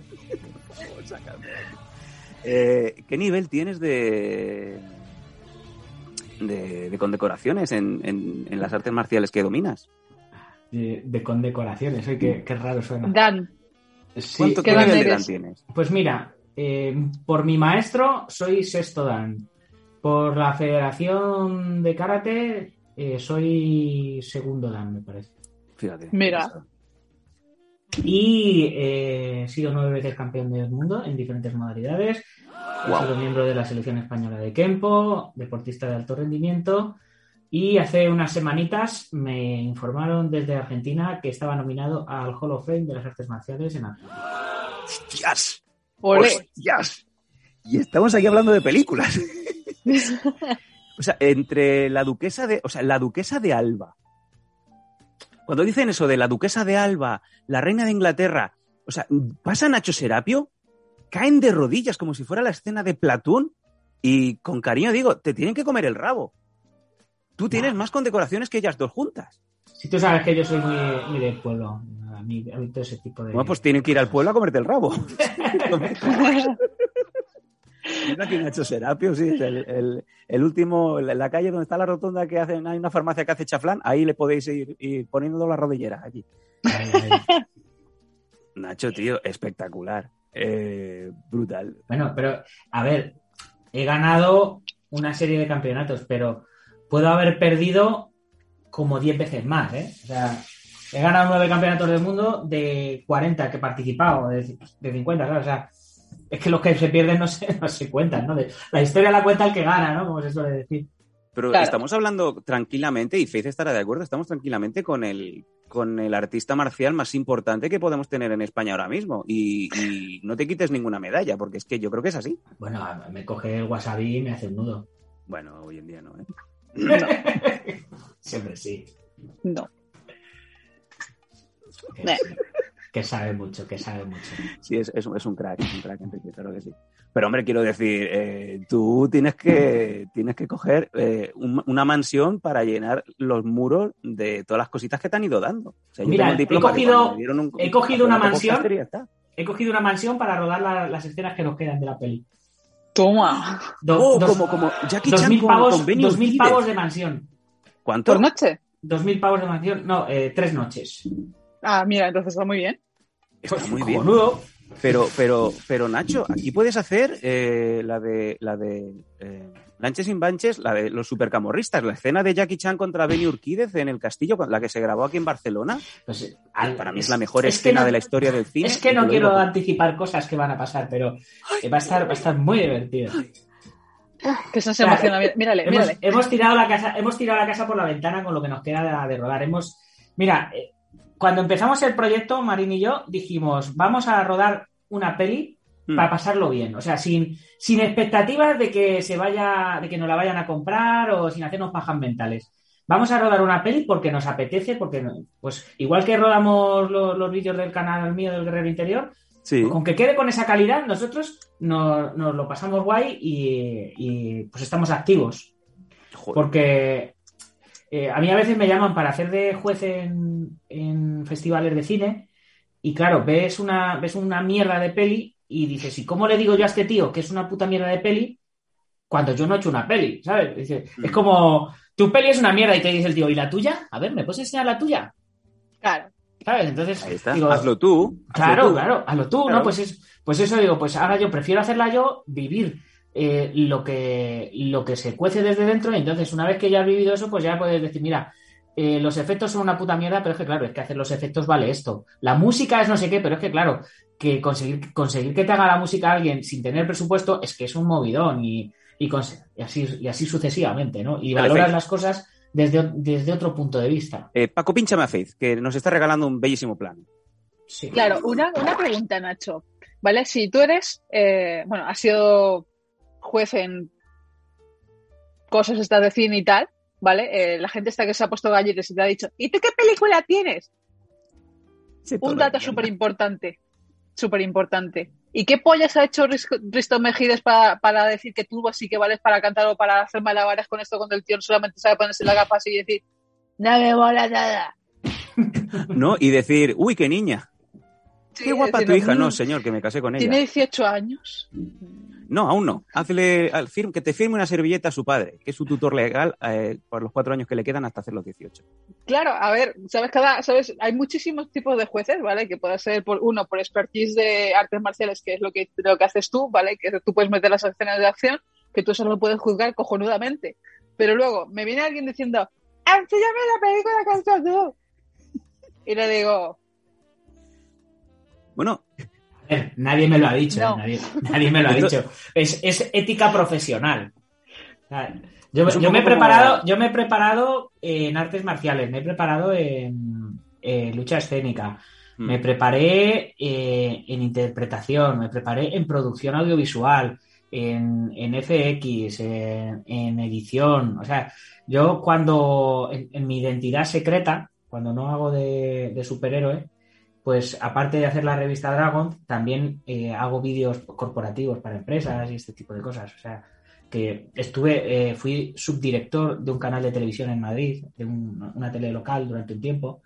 Eh, ¿Qué nivel tienes de, de, de condecoraciones en, en, en las artes marciales que dominas? De, de condecoraciones. Oye, qué, qué raro suena. Dan, Sí, ¿Cuánto ¿qué qué dan nivel de? Dan tienes? Pues mira, eh, por mi maestro soy sexto dan. Por la Federación de Karate eh, soy segundo dan, me parece. Fíjate. Mira. Y eh, he sido nueve veces campeón del mundo en diferentes modalidades. He Guau. sido miembro de la selección española de Kempo, deportista de alto rendimiento. Y hace unas semanitas me informaron desde Argentina que estaba nominado al Hall of Fame de las artes marciales en Argentina. ¡Hostias! ole. ¡Hostias! Y estamos aquí hablando de películas. (laughs) o sea, entre la duquesa de. O sea, la duquesa de Alba. Cuando dicen eso de la duquesa de Alba, la reina de Inglaterra, o sea, pasa Nacho Serapio, caen de rodillas como si fuera la escena de Platón, y con cariño digo, te tienen que comer el rabo. Tú tienes más condecoraciones que ellas dos juntas. Si tú sabes que yo soy muy, muy del pueblo, a mí, a mí todo ese tipo de. Bueno, pues tienen que ir al pueblo a comerte el rabo. (laughs) (laughs) Mira aquí Nacho Serapio, sí, es el, el- el último, la, la calle donde está la rotonda que hacen, hay una farmacia que hace chaflán, ahí le podéis ir, ir poniendo la rodillera allí. (laughs) Nacho, tío, espectacular. Eh, brutal. Bueno, pero a ver, he ganado una serie de campeonatos, pero puedo haber perdido como 10 veces más, ¿eh? O sea, he ganado nueve campeonatos del mundo de 40 que he participado, de, de 50, claro, o sea, es que los que se pierden no se, (laughs) no se cuentan, ¿no? De- la historia la cuenta el que gana, ¿no? Como se suele decir. Pero Claro. estamos hablando tranquilamente, y Faith estará de acuerdo, estamos tranquilamente con el, con el artista marcial más importante que podemos tener en España ahora mismo. Y, y no te quites ninguna medalla, porque es que yo creo que es así. Bueno, me coge el wasabi y me hace un nudo. Bueno, hoy en día no, ¿eh? (laughs) Siempre sí. No. Eh. Que sabe mucho, que sabe mucho. Sí, es, es, un- es un crack, es un crack, Enrique, claro que sí. Pero hombre, quiero decir, eh, tú tienes que, tienes que coger eh, un- una mansión para llenar los muros de todas las cositas que te han ido dando. O sea, yo Mira, he cogido- un- he cogido una mansión. He cogido una mansión para rodar la- las escenas que nos quedan de la peli. Toma. Do- Oh, dos- como, como Jackie dos Chan mil con, pavos, dos mil pavos de mansión. ¿Cuánto? ¿Por noche? Dos mil pavos de mansión. No, eh, tres noches. Ah, mira, entonces está muy bien. Está muy bien. Cojonudo. Pero, pero, pero Nacho, aquí puedes hacer eh, la de la de eh, Lanches sin Banches, la de los supercamorristas, la escena de Jackie Chan contra Benny Urquídez en el castillo, la que se grabó aquí en Barcelona. Pues, al- Para mí es la mejor es escena no- de la historia del cine. Es que no quiero digo. anticipar cosas que van a pasar, pero eh, va a estar, va a estar muy divertido. Que se Claro. emociona. Mí- Mírale, Hemos, mírale. hemos tirado la casa, hemos tirado la casa por la ventana con lo que nos queda de, de rodar. Hemos, mira, eh, cuando empezamos el proyecto, Marín y yo dijimos, vamos a rodar una peli Mm. para pasarlo bien. O sea, sin, sin expectativas de que se vaya, de que nos la vayan a comprar o sin hacernos pajas mentales. Vamos a rodar una peli porque nos apetece, porque pues igual que rodamos lo- los, vídeos del canal mío del Guerrero Interior, Sí. con que quede con esa calidad, nosotros nos, nos lo pasamos guay y, y, pues estamos activos. Joder. Porque eh, a mí a veces me llaman para hacer de juez en, en festivales de cine y claro, ves una, ves una mierda de peli y dices, ¿y cómo le digo yo a este tío que es una puta mierda de peli cuando yo no he hecho una peli? ¿Sabes? Dice, Mm. Es como, tu peli es una mierda y te dice el tío, ¿y la tuya? A ver, ¿me puedes enseñar la tuya? Claro. ¿Sabes? Entonces, Ahí está. digo, hazlo tú. hazlo Claro, tú. claro, hazlo tú, Claro. ¿no? Pues es, pues eso digo, pues ahora yo prefiero hacerla yo, vivir eh, lo que lo que se cuece desde dentro, y entonces una vez que ya has vivido eso, pues ya puedes decir, mira, eh, los efectos son una puta mierda, pero es que claro, es que hacer los efectos vale esto. La música es no sé qué, pero es que claro, que conseguir, conseguir que te haga la música alguien sin tener presupuesto es que es un movidón y, y, así, y así sucesivamente, ¿no? Y Vale, valoras Faith. las cosas desde, desde otro punto de vista. Eh, Paco, pínchame a Faith, que nos está regalando un bellísimo plan. Sí. Claro, una, una pregunta, Nacho. ¿Vale? Si tú eres, eh, bueno, has sido juez en cosas estas de cine y tal, ¿vale? Eh, la gente está que se ha puesto galletes y te ha dicho, ¿y tú qué película tienes? Un dato súper importante, súper importante. ¿Y qué pollas ha hecho Risto Mejides para, para decir que tú sí que vales para cantar o para hacer malabares con esto cuando el tío solamente sabe ponerse la gafas y decir, no me mola nada? (laughs) ¿No? Y decir, uy, qué niña. Sí, Qué guapa tu hija. No, mm, señor, que me casé con ella. Tiene 18 años. No, aún no. Hazle al firm- que te firme una servilleta a su padre, que es su tutor legal eh, por los cuatro años que le quedan hasta hacer los 18. Claro, a ver, sabes cada, sabes, hay muchísimos tipos de jueces, ¿vale? Que puede ser por uno por expertise de artes marciales, que es lo que lo que haces tú, ¿vale? Que tú puedes meter las escenas de acción, que tú solo puedes juzgar cojonudamente. Pero luego me viene alguien diciendo, "Enséñame la película que has hecho tú". (laughs) Y le digo, Bueno, Nadie me lo ha dicho, No. nadie, nadie me lo ha dicho. Es, es ética profesional. Yo, me he preparado, yo me he preparado en artes marciales, me he preparado en, lucha escénica, mm, me preparé eh, en interpretación, me preparé en producción audiovisual, en, en FX, en, en edición. O sea, yo cuando en, en mi identidad secreta, cuando no hago de, de superhéroe, pues aparte de hacer la revista Dragon, también eh, hago vídeos corporativos para empresas y este tipo de cosas. O sea, que estuve, eh, fui subdirector de un canal de televisión en Madrid, de un- una tele local durante un tiempo.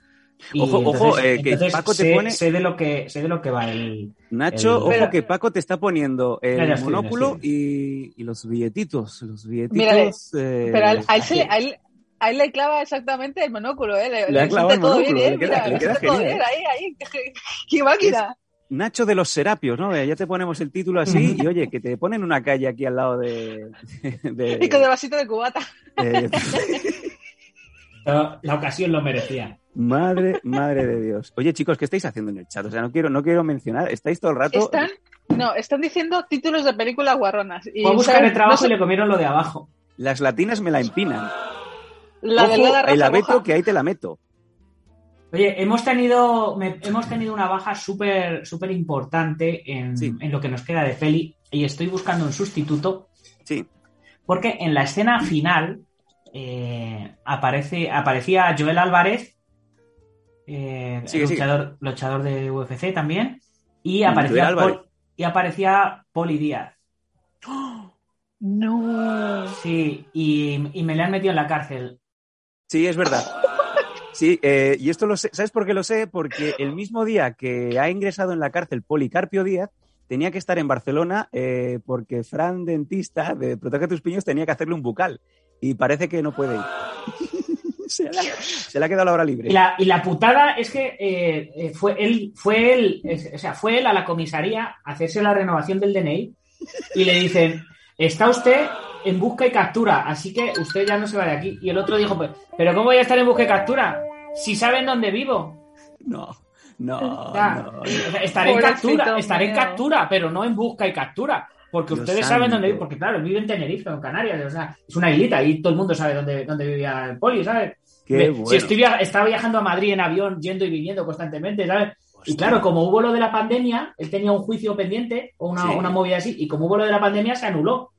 Y Ojo, ojo, eh, que Paco te sé, pone- sé de lo que sé de lo que va el, Nacho, El- ojo Pero- que Paco te está poniendo el estoy, monóculo y, y los billetitos. Los billetitos. Mírale, eh, pero a él, a él se así. le, a él- a él le clava exactamente el monóculo, ¿eh? Le, Le ha le clavado sienta el monóculo, bien, ¿eh? le queda- Mira, le queda genial. bien, ahí, ahí. qué- (laughs) ¡Qué máquina! Nacho de los Serapios, ¿no? Ya te ponemos el título así y oye, que te ponen una calle aquí al lado de... de- Y con el vasito de cubata. eh, (laughs) la ocasión lo merecía. madre, madre de Dios. Oye, chicos, ¿qué estáis haciendo en el chat? O sea, no quiero, no quiero mencionar, estáis todo el rato... Están, no, están diciendo títulos de películas guarronas. Y, Fue a buscar ¿sabes? el trabajo No sé, y le comieron lo de abajo. Las latinas me la empinan. La Ojo, delgada el abeto roja. que ahí te la meto. Oye, hemos tenido, me- hemos tenido una baja súper súper importante en, Sí. en lo que nos queda de peli y estoy buscando un sustituto Sí. porque en la escena final eh, aparece, aparecía Joel Álvarez, eh, Sigue, sigue. luchador, luchador de UFC también, y Mm, aparecía. Pol- y aparecía Poli Díaz. No. Sí, y, y me le han metido en la cárcel. Sí, es verdad. Sí, eh, y esto lo sé, ¿sabes por qué lo sé? Porque el mismo día que ha ingresado en la cárcel Policarpio Díaz, tenía que estar en Barcelona eh, porque Fran Dentista de Protege tus Piños tenía que hacerle un bucal y parece que no puede ir. (laughs) se, le se ha quedado la hora libre. Y la, putada es que eh, fue él, fue él, o sea, fue él a la comisaría a hacerse la renovación del DNI y le dicen, está usted en busca y captura, así que usted ya no se va de aquí. Y el otro dijo, pues, pero ¿cómo voy a estar en busca y captura? Si saben dónde vivo. No, no, O sea, no. o sea, estaré en captura, estaré en captura, pero no en busca y captura. Porque Dios ustedes saben dónde vive, porque claro, él vive en Tenerife, en Canarias, o sea, es una islita y todo el mundo sabe dónde, dónde vivía el poli, ¿sabes? Qué Me- bueno. Si estoy via- estaba viajando a Madrid en avión, yendo y viniendo constantemente, ¿sabes? Y claro, como hubo lo de la pandemia, él tenía un juicio pendiente o una, Sí. una movida así, y como hubo lo de la pandemia, se anuló.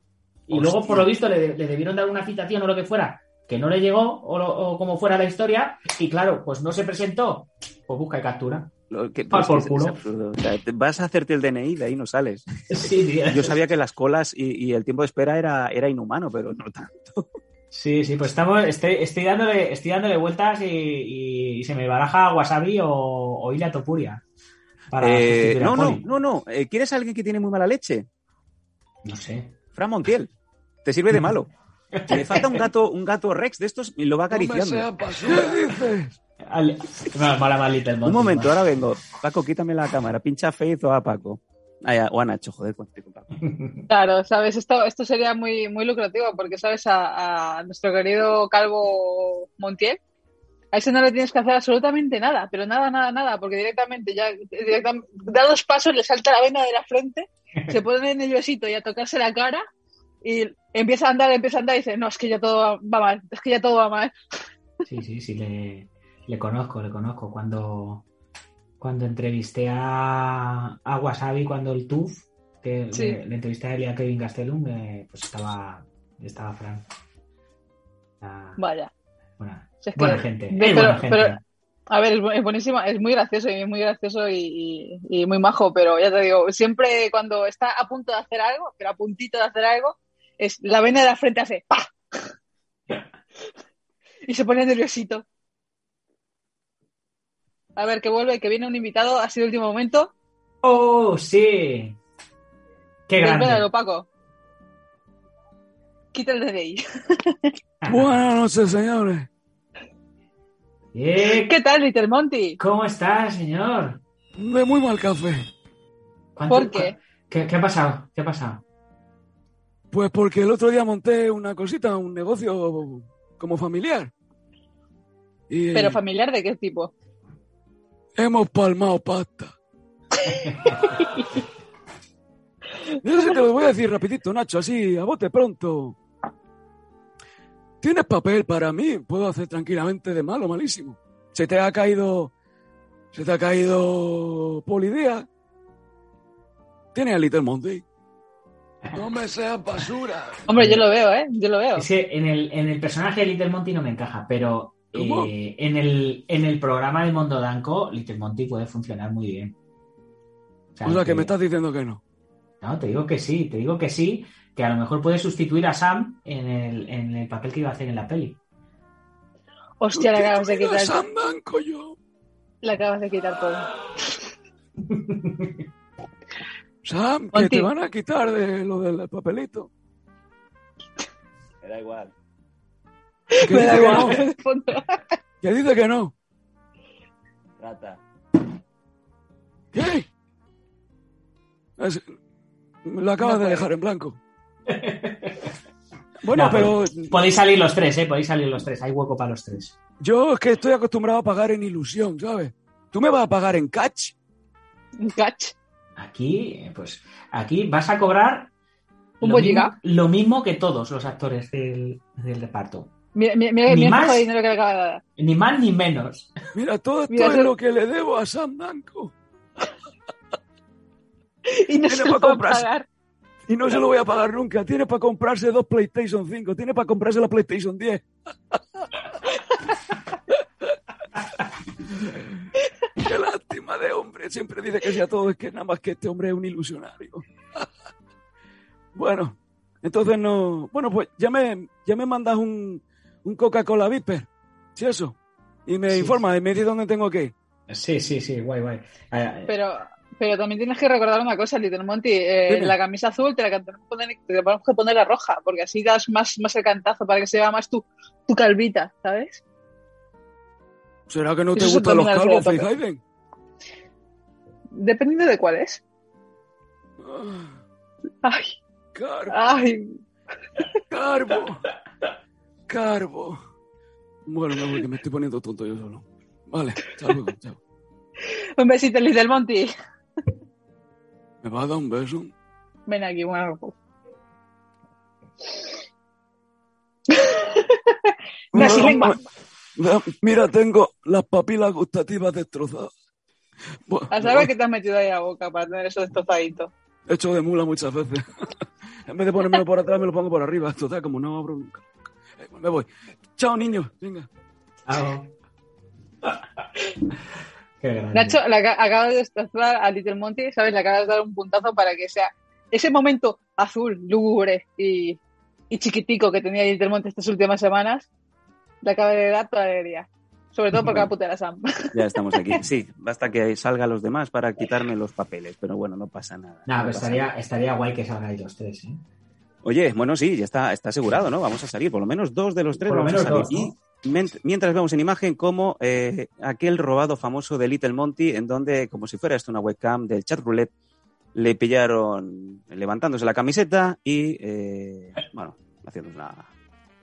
Y Hostia. luego, por lo visto, le, le debieron dar una citación o lo que fuera, que no le llegó, o, lo- o como fuera la historia, y claro, pues no se presentó, pues busca y captura. Lo que- Pal es por que es- culo. es absurdo. O sea, te- vas a hacerte el DNI, de ahí no sales. Sí, tío. Yo sabía que las colas y, y el tiempo de espera era, era inhumano, pero no tanto. Sí, sí, pues estamos, estoy, estoy dándole, estoy dándole vueltas y, y- y se me baraja wasabi o, o Ilia Topuria. Para Eh, no, no, no, no. Eh, ¿Quieres a alguien que tiene muy mala leche? No sé. Fran Montiel. Te sirve de malo. (laughs) Le falta un gato, un gato Rex de estos y lo va acariciando. Al- No, mola más Little Un momento, ahora vengo. Paco, quítame la cámara. Pincha a Faith o a Paco. Ya, o a Nacho, joder, con Paco. Claro, sabes, esto, esto sería muy, muy lucrativo porque, sabes, a, a nuestro querido calvo Montiel, a ese no le tienes que hacer absolutamente nada, pero nada, nada, nada, porque directamente ya, directam- da dos pasos, le salta la vena de la frente, se (laughs) pone nerviosito y a tocarse la cara y empieza a andar, empieza a andar y dice, no, es que ya todo va mal, es que ya todo va mal. (laughs) Sí, sí, sí, le, le conozco, le conozco. Cuando, cuando entrevisté a, a Wasabi, cuando el TUF, que Sí. le, le entrevisté a él y a Kevin Gastelum, eh, pues estaba, estaba Fran. Ah, Vaya. Buena, Si es que- buena gente. de- es pero- buena gente. pero- A ver, es, bu- es buenísima, es muy gracioso y muy gracioso y, y- y muy majo, pero ya te digo, siempre cuando está a punto de hacer algo, pero a puntito de hacer algo, es la vena de la frente hace ¡pa! (laughs) y se pone nerviosito. A ver, que vuelve, que viene un invitado, ha sido el último momento. ¡Oh, sí! ¡Qué grande! Espéralo, Paco. Quita el DNI. (laughs) Buenas noches, señores. Eh, ¿Qué tal, Little Monty? ¿Cómo está, señor? De muy mal café. ¿Cuánto- ¿Por qué? ¿Qué, qué ha pasado? ¿Qué ha pasado? Pues porque el otro día monté una cosita, un negocio como familiar. Y ¿Pero familiar de qué tipo? hemos palmado pasta. (laughs) Yo sé que lo voy a decir rapidito, Nacho, así, a bote pronto. ¿Tienes papel para mí? Puedo hacer tranquilamente de malo, malísimo. Se te ha caído... Se te ha caído Polidea. Tienes a Little Monty. (laughs) No me seas basura. Hombre, yo lo veo, ¿eh? Yo lo veo. Es que en el, en el personaje de Little Monty no me encaja, pero eh, en, el, en el programa de Mondo Danco, Little Monty puede funcionar muy bien. O sea, que me estás diciendo que no. No, te digo que sí, te digo que sí, que a lo mejor puede sustituir a Sam en el, en el papel que iba a hacer en la peli. Hostia, le acabas de quitar, Sam Banco yo. le acabas de quitar todo. (laughs) Sam, que te van a quitar de lo del papelito. Me da igual. Que Me da que igual, no. (laughs) Que dice que no. Trata. ¿Qué? Es- lo acabas No de dejar en blanco. Bueno, No, pero Podéis salir los tres, ¿eh? Podéis salir los tres, hay hueco para los tres. yo es que estoy acostumbrado a pagar en ilusión, ¿sabes? ¿Tú me vas a pagar en catch? Un catch. Aquí, eh, pues, aquí vas a cobrar Un lo mismo, lo mismo que todos los actores del, del reparto. Mira, mira, mira, Ni más. dinero que le acaba de dar. Ni más ni menos. Mira, todo esto Mira, es eso- lo que le debo a Sam Banco. (laughs) Y no se lo va a pagar. Y no se lo voy a pagar nunca. Tiene para comprarse dos PlayStation 5. Tiene para comprarse la PlayStation 10. (laughs) Qué lástima de hombre. Siempre dice que sea todo. Es que nada más que este hombre es un ilusionario. (laughs) bueno, entonces no. Bueno, pues ya me, ya me mandas un, un Coca-Cola Viper. ¿Sí, eso? Y me Sí, informa y me dice dónde tengo que ir. Sí, sí, sí, guay, guay. Eh, Pero, pero también tienes que recordar una cosa, Little Monty. eh, la camisa azul te la tenemos que poner, te la tenemos que poner la roja, porque así das más, más el cantazo para que se vea más tu, tu calvita, ¿sabes? ¿Será que no te gustan los calvos, Faith? Dependiendo de cuál es. Ah, Ay, Carbo. ay. Carbo. Carbo. Bueno, me voy, que me estoy poniendo tonto yo solo. Vale, hasta luego, chao. Un besito, Little Monty. ¿Me vas a dar un beso? Ven aquí, bueno. Mira, sin lengua. Mira, Mira, tengo las papilas gustativas destrozadas. Bueno, A saber qué te has metido ahí a boca para tener eso destrozadito. He hecho de mula muchas veces. (laughs) en vez de ponérmelo por atrás, me lo pongo por arriba. Total, como no abro nunca. Eh, Me voy. Chao, niños. Venga. chao. (laughs) Nacho, le aca- acabas de destrozar a Little Monty, ¿sabes? Le acabas de dar un puntazo para que sea ese momento azul, lúgubre y, y chiquitico que tenía Little Monty estas últimas semanas. Le acaba de dar toda la alegría. Sobre todo porque Bueno. va a putear a Sam. Ya estamos aquí. (laughs) Sí, basta que salgan los demás para quitarme los papeles, pero bueno, no pasa nada. Nah, No pero estaría, nada. estaría guay que salgáis los tres, ¿eh? Oye, bueno, sí, ya está, está asegurado, ¿no? Vamos a salir, por lo menos dos de los tres Por lo vamos a menos salir. dos, mientras vemos en imagen como eh, aquel robado famoso de Little Monty, en donde, como si fuera esto una webcam del chat roulette, le pillaron levantándose la camiseta y, eh, bueno, haciendo una,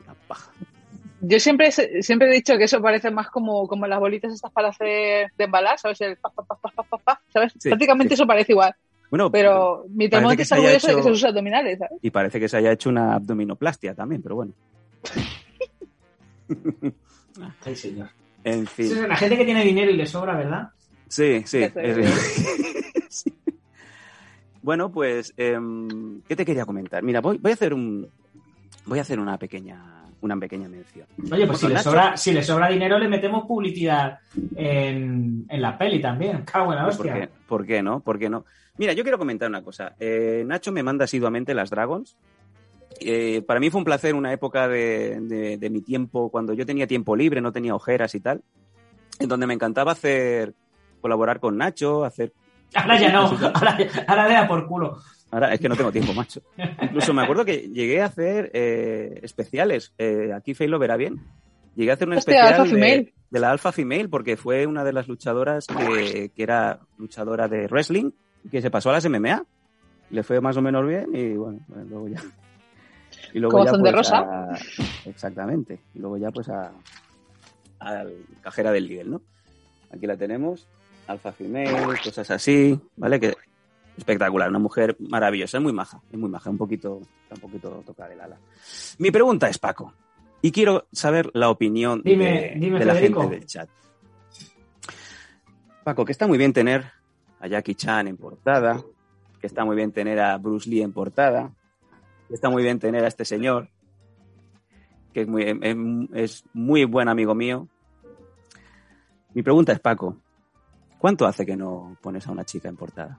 una paja. Yo siempre, siempre he dicho que eso parece más como, como las bolitas estas para hacer de embalar, ¿sabes? El pa, pa, pa, pa, pa, pa, pa, ¿sabes? Sí, Prácticamente sí. eso parece igual. Bueno, Pero mi se haya orgulloso de que hecho- se usa abdominales, ¿sabes? y parece que se haya hecho una abdominoplastia también, pero bueno. (laughs) (laughs) Ay, señor. En Eso fin. es la gente que tiene dinero y le sobra, ¿verdad? Sí, (laughs) sí. Bueno, pues, em, ¿qué te quería comentar? Mira, voy, voy a hacer un, voy a hacer una pequeña, una pequeña mención. Oye, pues si le, sobra, si le sobra dinero, le metemos publicidad en, en la peli también. (laughs) Cago en la ¿Por hostia. qué, ¿Por qué no? ¿Por qué no? Mira, yo quiero comentar una cosa. Eh, Nacho me manda asiduamente las Dragons. Eh, para mí fue un placer una época de, de- de mi tiempo, cuando yo tenía tiempo libre, no tenía ojeras y tal, en donde me encantaba hacer, colaborar con Nacho, hacer... Ahora ya no, ahora, ahora le da por culo. Ahora es que no tengo tiempo, macho. Incluso me acuerdo que llegué a hacer eh, especiales. eh, aquí Fey lo verá bien. Llegué a hacer un Hostia, especial Alpha de, Female. de la Alpha Female porque fue una de las luchadoras que, que era luchadora de wrestling que se pasó a las MMA. Le fue más o menos bien y bueno, pues luego ya. Y luego Como ya, Son de pues, Rosa. a- exactamente. Y luego ya pues a al cajera del Lidl, ¿no? Aquí la tenemos. Alpha Female, cosas así, ¿vale? Que espectacular, una mujer maravillosa, es muy maja, es muy maja, un poquito, está un poquito tocada el ala. Mi pregunta es, Paco, y quiero saber la opinión Dime, de, dime, de la gente del chat. Paco, que está muy bien tener a Jackie Chan en portada, que está muy bien tener a Bruce Lee en portada, está muy bien tener a este señor, que es muy, em- es muy buen amigo mío. Mi pregunta es, Paco, ¿cuánto hace que no pones a una chica en portada?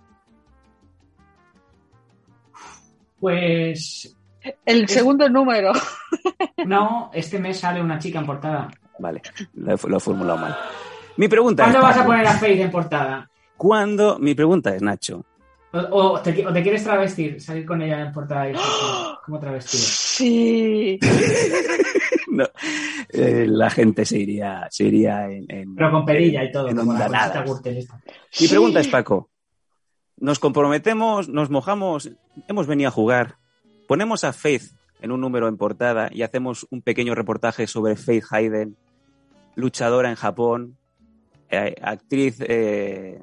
Pues El segundo número. no, este mes sale una chica en portada. Vale, lo he, lo he formulado mal. Mi pregunta ¿Cuándo es, vas a poner a Faith en portada? ¿cuándo? Mi pregunta es, Nacho, O, o te, o te quieres travestir, salir con ella en portada y como (gasps) travestido. Sí. (laughs) no, eh, la gente se iría, se iría en, en- Pero con perilla y todo. en como la. Mi pregunta es, Paco, nos comprometemos, nos mojamos, hemos venido a jugar, ponemos a Faith en un número en portada y hacemos un pequeño reportaje sobre Faith Hayden, luchadora en Japón, eh, actriz, eh,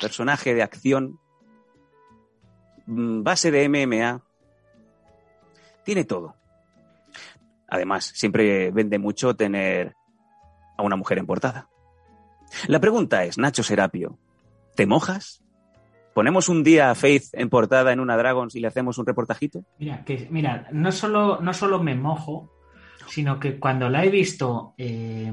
personaje de acción, base de MMA, tiene todo. Además, siempre vende mucho tener a una mujer en portada. La pregunta es, Nacho Serapio, ¿te mojas? ¿Ponemos un día a Faith en portada en una Dragons y le hacemos un reportajito? Mira, que, mira no, solo, no solo me mojo, sino que cuando la he visto eh,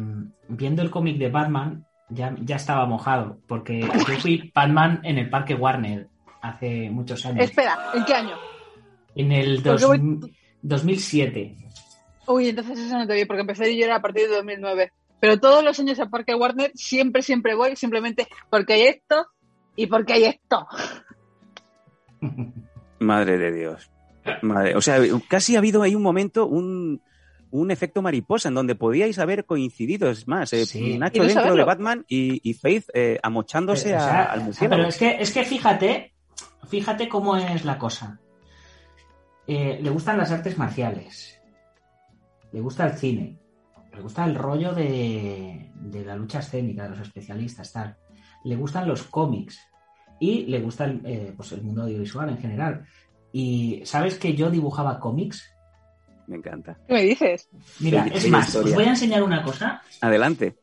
viendo el cómic de Batman, ya, ya estaba mojado, porque yo fui Batman en el Parque Warner hace muchos años. Espera, ¿en qué año? En el dos- voy- 2007. Uy, entonces eso no te vi, porque empecé yo era a partir de 2009. Pero todos los años a Parque Warner siempre, siempre voy, simplemente porque hay esto y porque hay esto. (laughs) Madre de Dios. Madre- o sea, casi ha habido ahí un momento, un, un efecto mariposa en donde podíais haber coincidido. Es más, eh, Sí. Nacho ¿Y no dentro de? Batman y, y Faith eh, amochándose Pero, o a- sea, al sea, murciélago. pero es que, es que fíjate, fíjate cómo es la cosa. Eh, le gustan las artes marciales, le gusta el cine, le gusta el rollo de, de la lucha escénica, de los especialistas, tal. Le gustan los cómics y le gusta el, eh, pues el mundo audiovisual en general. Y ¿sabes que yo dibujaba cómics? Me encanta. ¿Qué me dices? Mira, es más, os voy a enseñar una cosa. Adelante.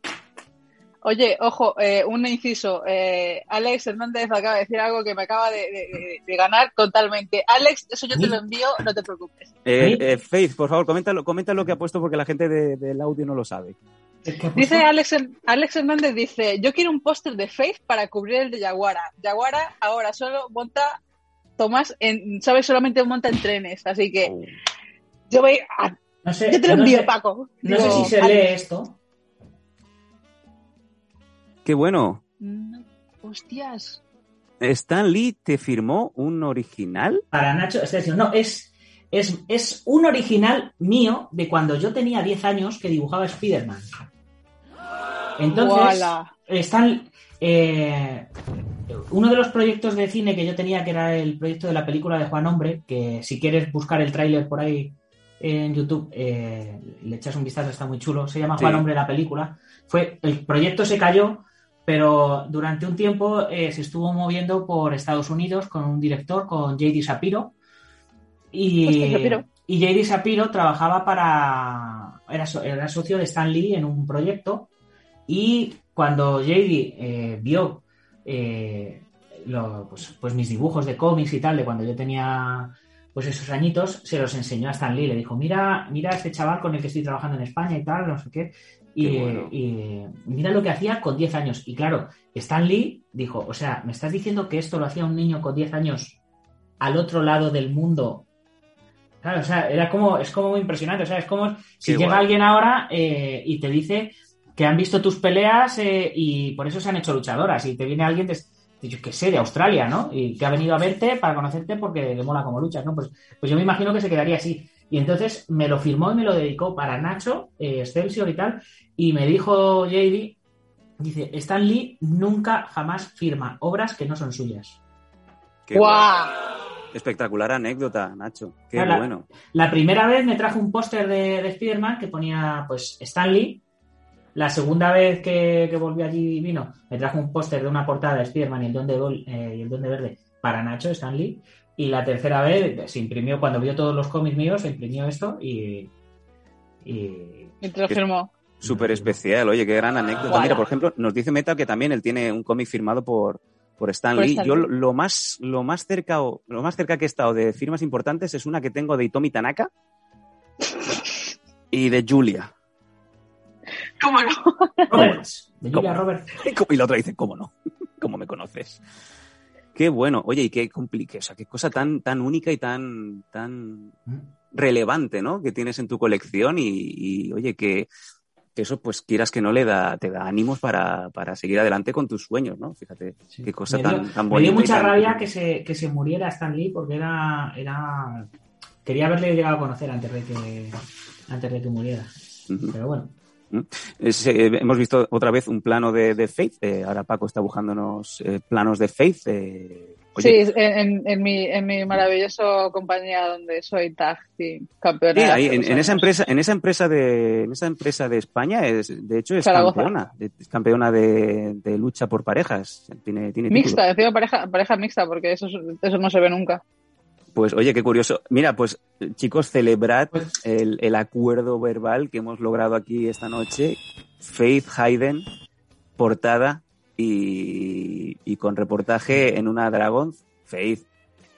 Oye, ojo, eh, un inciso. Eh, Alex Hernández acaba de decir algo que me acaba de, de- de- de ganar totalmente. Alex, eso yo te lo envío, no te preocupes. Eh, eh, Faith, por favor, coméntalo, comenta lo que ha puesto porque la gente de- del audio no lo sabe. Dice Alex, Alex Hernández, dice, yo quiero un póster de Faith para cubrir el de Yaguara. Yaguara ahora solo monta, Tomás, en, sabes, solamente monta en trenes. Así que Oh. yo voy a... no sé, Yo te lo no envío, sé- Paco. no Digo, sé si se Alex, lee esto. Qué bueno. "No, Hostias. Stan Lee te firmó un original. Para Nacho, es decir, no, es, es, es un original mío de cuando yo tenía 10 años que dibujaba Spider-Man. Entonces, están. eh, uno de los proyectos de cine que yo tenía, que era el proyecto de la película de Juan Hombre, que si quieres buscar el tráiler por ahí en YouTube, eh, le echas un vistazo, está muy chulo. Se llama Juan. Hombre la película. Fue, el proyecto se cayó, pero durante un tiempo eh, se estuvo moviendo por Estados Unidos con un director, con J.D. Sapiro. Y, Hostia, Shapiro. y J.D. Sapiro trabajaba para. Era, era socio de Stan Lee en un proyecto. Y cuando JD eh, vio eh, lo- pues, pues mis dibujos de cómics y tal, de cuando yo tenía pues esos añitos, se los enseñó a Stan Lee. Le dijo, mira, mira a este chaval con el que estoy trabajando en España y tal, no sé qué. Y, Qué bueno. y mira lo que hacía con 10 años. Y claro, Stan Lee dijo, o sea, ¿me estás diciendo que esto lo hacía un niño con 10 años al otro lado del mundo? Claro, o sea, era como, es como muy impresionante. O sea, es como si Qué llega guay. alguien ahora eh, y te dice que han visto tus peleas eh, y por eso se han hecho luchadoras. Y te viene alguien de, yo qué sé, de Australia, ¿no? Y que ha venido a verte para conocerte porque le mola como luchas, ¿no? Pues, pues yo me imagino que se quedaría así. Y entonces me lo firmó y me lo dedicó para Nacho, eh, Excelsior y tal. Y me dijo JD, dice, Stan Lee nunca jamás firma obras que no son suyas. Qué ¡Guau! Espectacular anécdota, Nacho. Qué Claro, bueno. La primera vez me trajo un póster de, de Spider-Man que ponía, pues, Stan Lee. La segunda vez que, que volví allí y vino, me trajo un póster de una portada de Spider-Man y el eh, y el Duende Verde para Nacho, Stan Lee. Y la tercera vez se imprimió, cuando vio todos los cómics míos, se imprimió esto y... y- Y te lo firmó. Súper especial, oye, qué gran anécdota. Mira, por ejemplo, nos dice Metal que también él tiene un cómic firmado por, por Stan Lee. Yo lo- lo más, lo más cerca o- lo más cerca que he estado de firmas importantes es una que tengo de Itomi Tanaka y de Julia. ¿Cómo no? Roberts, de. Julia Roberts. (laughs) Y la otra dice, ¿cómo no? (laughs) ¿Cómo me conoces? Qué bueno. Oye, y qué complique, o sea, qué cosa tan, tan única y tan, tan relevante, ¿no? Que tienes en tu colección y, y, oye, que, que eso, pues quieras que no le da, te da ánimos para, para seguir adelante con tus sueños, ¿no? Fíjate, Sí. qué cosa me dio, tan, tan me bonita. dio mucha tan- rabia que se, que se muriera Stan Lee porque era, era... Quería haberle llegado a conocer antes de que, antes de que muriera. Pero bueno. Es, eh, hemos visto otra vez un plano de, de Faith. eh, ahora Paco está buscándonos eh, planos de Faith. eh, oye, Sí, en, en- mi, en mi maravilloso compañía donde soy tag team campeona. Sí, ahí, en, esa empresa, en esa empresa de, en esa empresa de España es, de hecho, es Zaragoza. campeona, es campeona de, de lucha por parejas. Tiene, tiene Mixta, decía pareja, pareja mixta, porque eso, es- eso no se ve nunca. Pues oye, qué curioso. Mira, pues chicos, celebrad Pues- el, el acuerdo verbal que hemos logrado aquí esta noche. Faith Hayden, portada y, y con reportaje en una Dragon. Faith,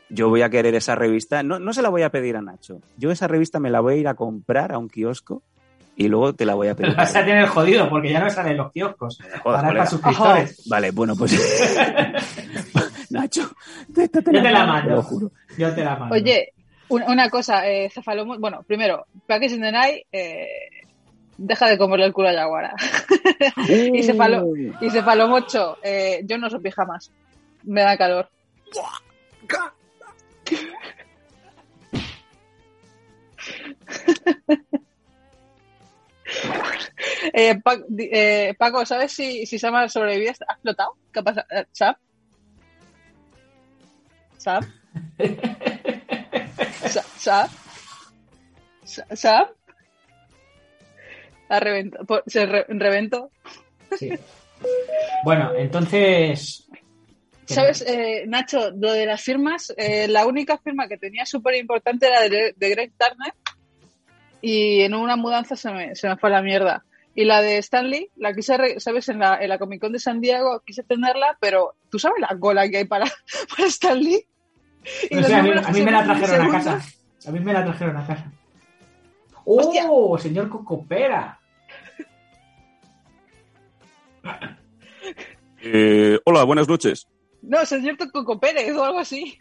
yo voy a querer esa revista. No, no se la voy a pedir a Nacho. Yo esa revista me la voy a ir a comprar a un kiosco y luego te la voy a Te pedir. (laughs) vas a tener jodido porque ya no salen los kioscos. Joder, Para, suscriptores. Vale, bueno, pues. (laughs) (laughs) Nacho, te, te- te Yo te la mando, mando. te lo juro. Yo te la mando. Oye, un- una cosa, eh, cefalomo, bueno, primero, Package in the Night, eh, deja de comerle el culo a Yaguara. y cefalo, y cefalomocho, eh, yo no soy pijamas. Me da calor. (laughs) Eh, Pa- di- eh, Paco, ¿sabes si, si Sam ha sobrevivido? ¿Ha explotado? ¿Qué ha pasado? Eh, ¿Sam? ¿Sam? (laughs) Sa- ¿Sam? Sa- ¿Sam? Ha reventado. ¿Se re- reventó? Sí. Bueno, entonces. ¿Sabes, eh, Nacho, lo de las firmas? eh, la única firma que tenía súper importante era de, de Greg Turner y en una mudanza se me, se me fue a la mierda. Y la de Stanley, la quise, re- ¿sabes? En la, en la Comic Con de San Diego quise tenerla, pero ¿tú sabes la cola que hay para, (laughs) para Stanley? Y No sé, a mí, a me la trajeron a casa. A mí me la trajeron a casa. Hostia. ¡Oh, señor Cocopera! Eh, hola, buenas noches. No, señor Coco Pérez o algo así.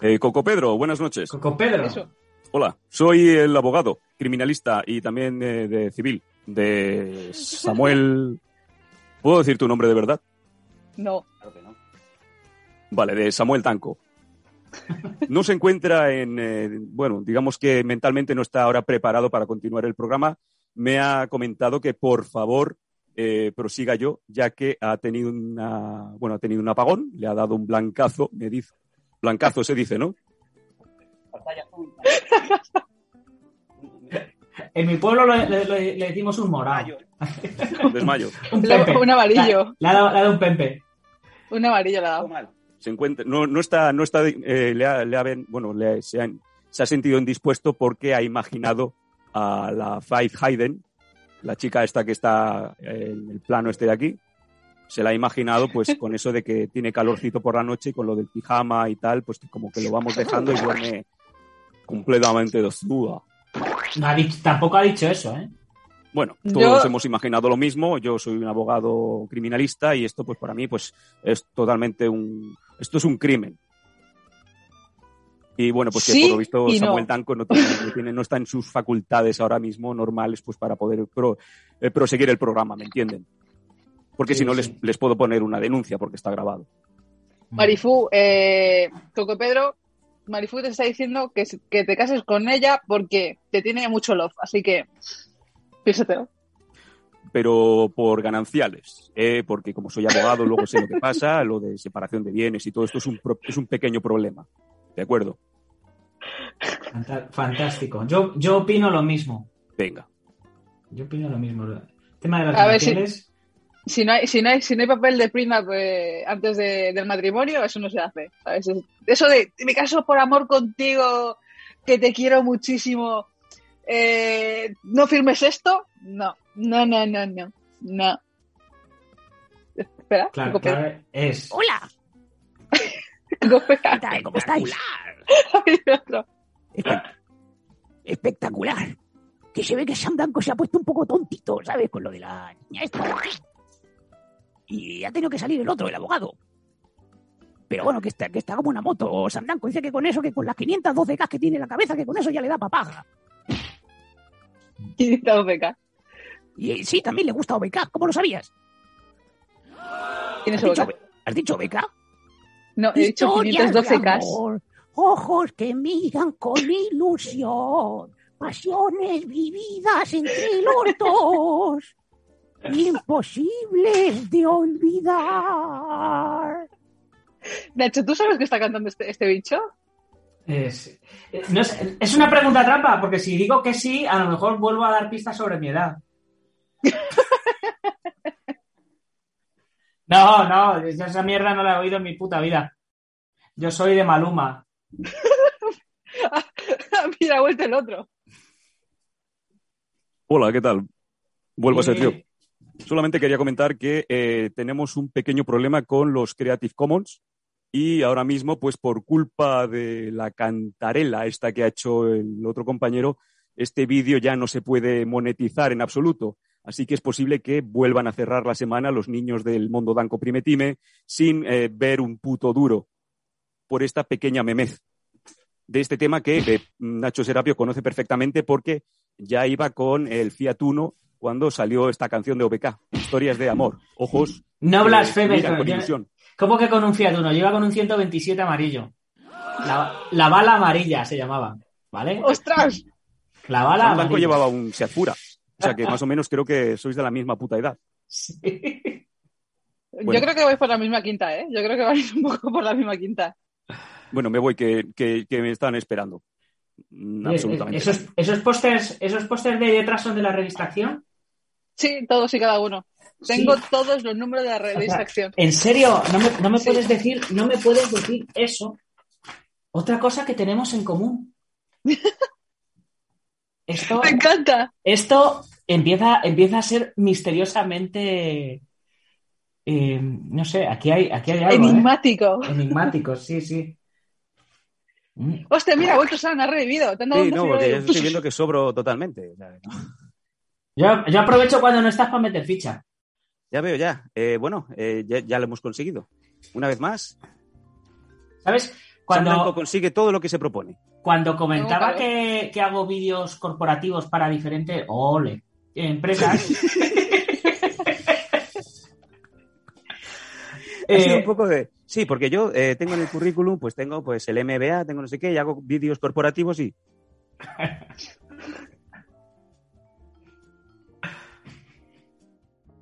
Eh, Coco Pedro, buenas noches. Cocopedro. Eso. Hola, soy el abogado, criminalista y también eh, de civil, de Samuel. ¿Puedo decir tu nombre de verdad? No. Vale, de Samuel Tanco. No se encuentra en, eh, bueno, digamos que mentalmente no está ahora preparado para continuar el programa. Me ha comentado que por favor eh, prosiga yo, ya que ha tenido una, bueno, ha tenido un apagón, le ha dado un blancazo, me dice. Blancazo se dice, ¿no? (laughs) En mi pueblo le, le- le- le decimos un morado. Desmayo. (laughs) Un pempe. un amarillo. Le ha dado, le ha dado un pempe. Un amarillo le ha dado. se encuentra, no, no está, no está, eh, le ha, le ha ven- bueno, le se ha sentido indispuesto porque ha imaginado a la Faith Hayden la chica esta que está en el plano este de aquí, se la ha imaginado pues con eso de que tiene calorcito por la noche y con lo del pijama y tal, pues como que lo vamos dejando y duerme completamente desnuda. No ha dicho- tampoco ha dicho eso, ¿eh? Bueno, Yo- todos hemos imaginado lo mismo. Yo soy un abogado criminalista y esto, pues para mí, pues es totalmente un. Esto es un crimen. Y bueno, pues que Sí por lo visto y no. Samuel Tanco no, tiene, no tiene- no está en sus facultades ahora mismo normales, pues para poder pro- eh, proseguir el programa, ¿me entienden? Porque Sí, si no sí. les, les puedo poner una denuncia porque está grabado. Marifú, eh, Coco Pedro, Marifú te está diciendo que, que te cases con ella porque te tiene mucho love, así que piénsatelo. pero por gananciales, ¿eh? porque como soy abogado luego sé lo que pasa, (laughs) lo de separación de bienes y todo esto es un, pro- es un pequeño problema. ¿De acuerdo? Fantástico. Yo, yo opino lo mismo. Venga. Yo opino lo mismo. El tema de las A ver si- gananciales, Si no hay, si no hay, si no hay papel de prenup eh, antes de- del matrimonio, eso no se hace. Eso de me caso por amor contigo, que te quiero muchísimo, eh, no firmes esto, no, no, no, no, no, no. Espera, claro, claro, es. Hola. (laughs) ¿Cómo estáis? (laughs) Otro. Espe- Espectacular. Que se ve que Sam Danko se ha puesto un poco tontito, ¿sabes? Con lo de la niña esta. Y ha tenido que salir el otro, el abogado. Pero bueno, que está, que está como una moto. Sam Danko dice que con eso, que con las 512K que tiene en la cabeza, que con eso ya le da papaja. 512K. Y eh, sí, también le gusta OBK. ¿Cómo lo sabías? ¿Quién ¿Has es OBK? ¿Has dicho OBK? No, he dicho Historias de 512K. amor, ojos que miran con ilusión, pasiones vividas entre los dos, imposibles de olvidar. Nacho, ¿tú sabes que está cantando este, este bicho? Es, eh, no es, es una pregunta trampa, porque si digo que sí, a lo mejor vuelvo a dar pistas sobre mi edad. (laughs) No, no, yo esa mierda no la he oído en mi puta vida. Yo soy de Maluma. (laughs) Mira, ha vuelto el otro. Hola, ¿qué tal? Vuelvo a ser yo. Solamente quería comentar que eh, tenemos un pequeño problema con los Creative Commons y ahora mismo, pues por culpa de la cantarela esta que ha hecho el otro compañero, este vídeo ya no se puede monetizar en absoluto. Así que es posible que vuelvan a cerrar la semana los niños del Mondo Danco Primetime sin eh, ver un puto duro por esta pequeña memez de este tema que eh, Nacho Serapio conoce perfectamente porque ya iba con el Fiat Uno cuando salió esta canción de OBK, Historias de Amor. Ojos. No blasfemes. ¿Cómo que con un Fiat Uno? Lleva con un 127 amarillo. La, la bala amarilla se llamaba, ¿vale? ¡Ostras! La bala Sam Blanco amarilla. llevaba un Seat Fura. O sea que más o menos creo que sois de la misma puta edad. Sí. Bueno. Yo creo que vais por la misma quinta, ¿eh? Yo creo que vais un poco por la misma quinta. Bueno, me voy, que, que- que me están esperando. Mm, Absolutamente. ¿Esos, esos pósters esos pósters de detrás son de la revista Acción? Sí, todos y cada uno. Tengo Sí. todos los números de la revista Acción. ¿En serio? ¿No me, no me Sí. puedes decir, no me puedes decir eso? Otra cosa que tenemos en común. (laughs) Esto, ¡Me encanta! esto empieza, empieza a ser misteriosamente. eh, no sé, aquí hay, aquí hay algo. ¿eh? Enigmático. Enigmático, sí, sí. Mm. Hostia, mira, vuelto San, ha revivido. Te han dado Sí, un no, tiro porque de- ya estoy viendo que sobro totalmente. Yo, yo aprovecho cuando no estás para meter ficha. Ya veo, ya. Eh, bueno, eh, ya, ya lo hemos conseguido. Una vez más, ¿Sabes? Cuando, consigue todo lo que se propone. cuando comentaba que, que hago vídeos corporativos para diferentes ole, empresas. (laughs) Ha sido eh, un poco de... Sí, porque yo eh, tengo en el currículum, pues tengo pues el MBA, tengo no sé qué, y hago vídeos corporativos y... (laughs)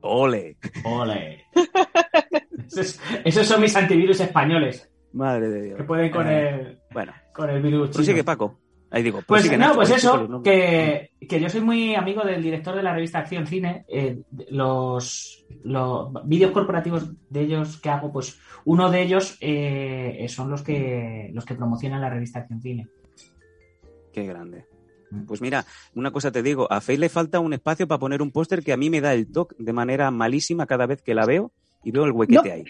¡Ole! ole. Esos, esos son mis antivirus españoles Madre de Dios. que pueden con Eh, el, Bueno, con el virus. chino. prosigue Paco. Ahí digo, Pues no, pues eso, que, que yo soy muy amigo del director de la revista Acción Cine. eh, los, los vídeos corporativos de ellos que hago, pues uno de ellos eh, son los que los que promocionan la revista Acción Cine. Qué grande. Pues mira, una cosa te digo, a Faith le falta un espacio para poner un póster que a mí me da el toque de manera malísima cada vez que la veo y veo el huequete No. ahí.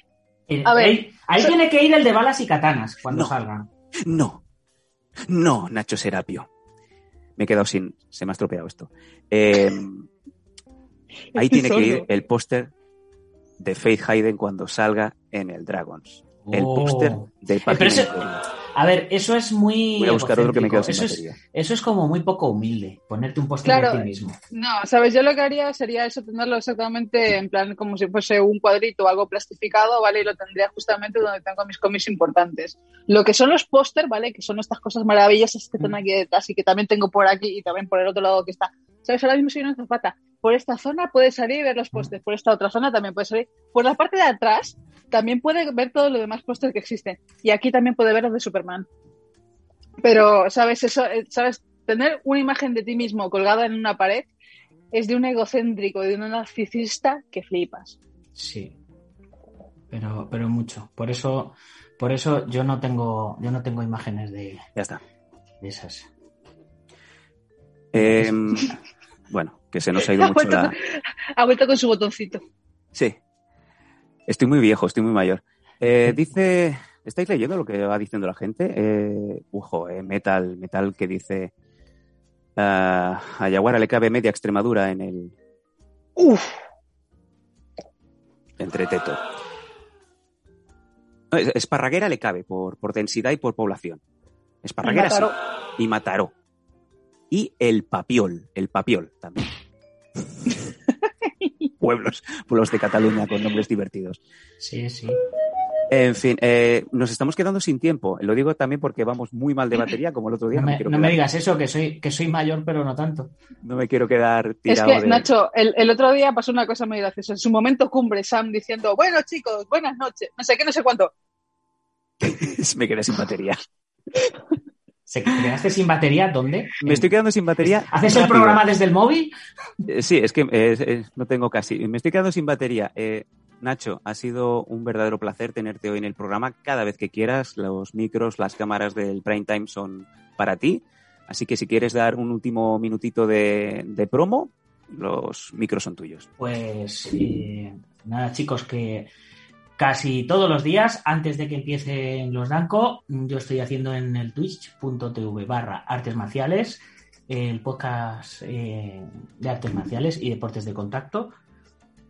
Eh, A ver, ahí ahí so- tiene que ir el de balas y katanas cuando No. salga. No, no, Nacho Serapio. Me he quedado sin, se me ha estropeado esto. Eh, (laughs) ahí tiene que ir el póster de Faith Hayden cuando salga en el Dragons. El Oh. póster de pero página ese- Imperio. A ver, eso es muy. Voy a buscar otro que me he quedado sin eso es, eso es como muy poco humilde, ponerte un póster Claro. de ti mismo. No, sabes, yo lo que haría sería eso, tenerlo exactamente en plan como si fuese un cuadrito o algo plastificado, ¿vale? Y lo tendría justamente donde tengo mis cómics importantes. Lo que son los póster, ¿vale? Que son estas cosas maravillosas que están aquí detrás y que también tengo por aquí y también por el otro lado que está. ¿Sabes? Ahora mismo soy una zapata. Por esta zona puedes salir y ver los pósters. Por esta otra zona también puedes salir. Por la parte de atrás también puede ver todos los demás pósters que existen. Y aquí también puede ver los de Superman. Pero, ¿sabes? Eso, eh, ¿sabes? Tener una imagen de ti mismo colgada en una pared es de un egocéntrico, de un narcisista que flipas. Sí. Pero, pero mucho. Por eso, por eso yo no tengo, yo no tengo imágenes de, Ya está. de esas. Eh, (laughs) bueno, que se nos ha ido Ha mucho vuelto, la... ha vuelto con su botoncito. Sí. Estoy muy viejo, estoy muy mayor. Eh, dice, ¿estáis leyendo lo que va diciendo la gente? Eh, ujo, eh, Metal, Metal que dice, ah, a Yaguara le cabe media Extremadura en el Uf, entreteto. No, es- Esparraguera le cabe por, por densidad y por población. Esparraguera. Mataró. Y Mataró. Y el Papiol, el Papiol también. (laughs) pueblos, pueblos de Cataluña con nombres divertidos. Sí, sí. En fin, eh, nos estamos quedando sin tiempo. Lo digo también porque vamos muy mal de batería, como el otro día. No No, me, quiero no me digas eso, que soy, que soy mayor, pero no tanto. no me quiero quedar es tirado que, de- Nacho, el, el otro día pasó una cosa muy graciosa. En su momento cumbre, Sam diciendo, bueno chicos, buenas noches, no sé qué, no sé cuánto. (laughs) me quedé sin batería. (laughs) ¿Se te quedaste sin batería? ¿Dónde? Me estoy quedando sin batería. ¿Haces el programa desde el móvil? Eh, Sí, es que eh, eh, no tengo casi. Me estoy quedando sin batería. Eh, Nacho, ha sido un verdadero placer tenerte hoy en el programa. Cada vez que quieras, los micros, las cámaras del prime time son para ti. Así que si quieres dar un último minutito de, de promo, los micros son tuyos. Pues eh, nada, chicos, que casi todos los días, antes de que empiecen los Danco, yo estoy haciendo en el twitch.tv barra artes marciales, el podcast eh, de artes marciales y deportes de contacto.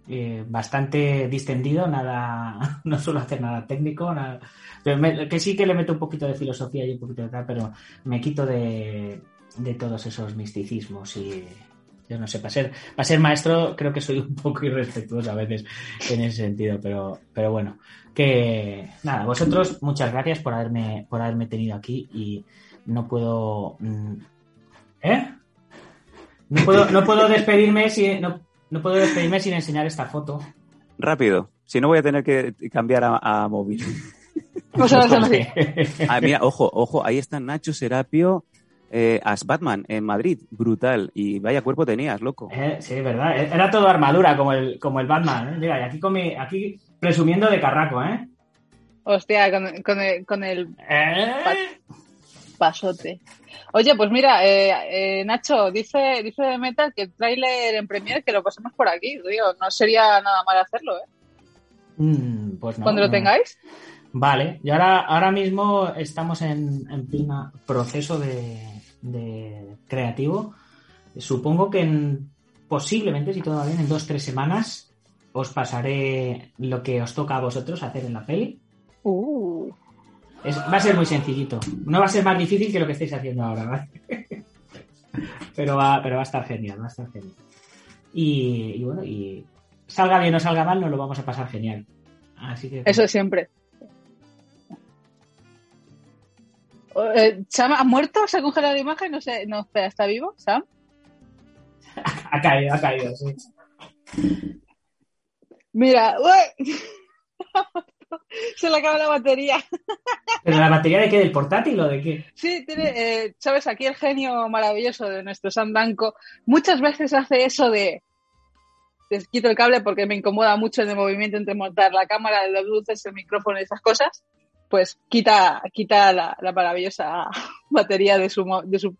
Eh, bastante distendido, nada, (laughs) no suelo hacer nada técnico, nada, pero que sí que le meto un poquito de filosofía y un poquito de tal, pero me quito de, de todos esos misticismos y yo no sé, para ser, para ser maestro creo que soy un (laughs) poco irrespetuoso a veces en ese sentido, pero, pero bueno, que nada, vosotros muchas gracias por haberme, por haberme tenido aquí y no puedo... mm, ¿Eh? No puedo, no puedo despedirme sin, no, no puedo despedirme sin enseñar esta foto. Rápido, si no voy a tener que cambiar a, a móvil. Pues (laughs) Ah, mira, ojo, ojo, ahí está Nacho Serapio eh, as Batman en Madrid, brutal. Y vaya cuerpo tenías, loco. Eh, sí, verdad. Era todo armadura, como el, como el Batman. ¿eh? Mira, y aquí, con mi- aquí presumiendo de carraco, ¿eh? Hostia, con, con el, con el ¿Eh? pasote. Oye, pues mira, eh, eh, Nacho, dice, dice de Metal que el tráiler en Premiere que lo pasemos por aquí. Digo, no sería nada mal hacerlo, ¿eh? Mm, pues no, Cuando lo no. tengáis. Vale, y ahora, ahora mismo estamos en, en pleno proceso de, de creativo. Supongo que en- posiblemente, si todo va bien, en dos tres semanas os pasaré lo que os toca a vosotros hacer en la peli. Uh. Es- va a ser muy sencillito. No va a ser más difícil que lo que estáis haciendo ahora, ¿vale? (laughs) pero, va, pero va a estar genial, va a estar genial. Y, y bueno, y salga bien o salga mal, nos lo vamos a pasar genial. Así que. Eso siempre. ¿Sam ha muerto? ¿Se ha congelado la imagen? No sé. No, espera, ¿está vivo? ¿Sam? Ha caído, ha caído, sí. Mira, (laughs) se le acaba la batería. ¿Pero la batería de qué? ¿Del portátil o de qué? Sí, tiene, eh, sabes, aquí el genio maravilloso de nuestro Sam Danko muchas veces hace eso de les quito el cable porque me incomoda mucho el movimiento entre montar la cámara, las luces, el micrófono y esas cosas. Pues quita, quita la, la maravillosa (laughs) batería de su, de su...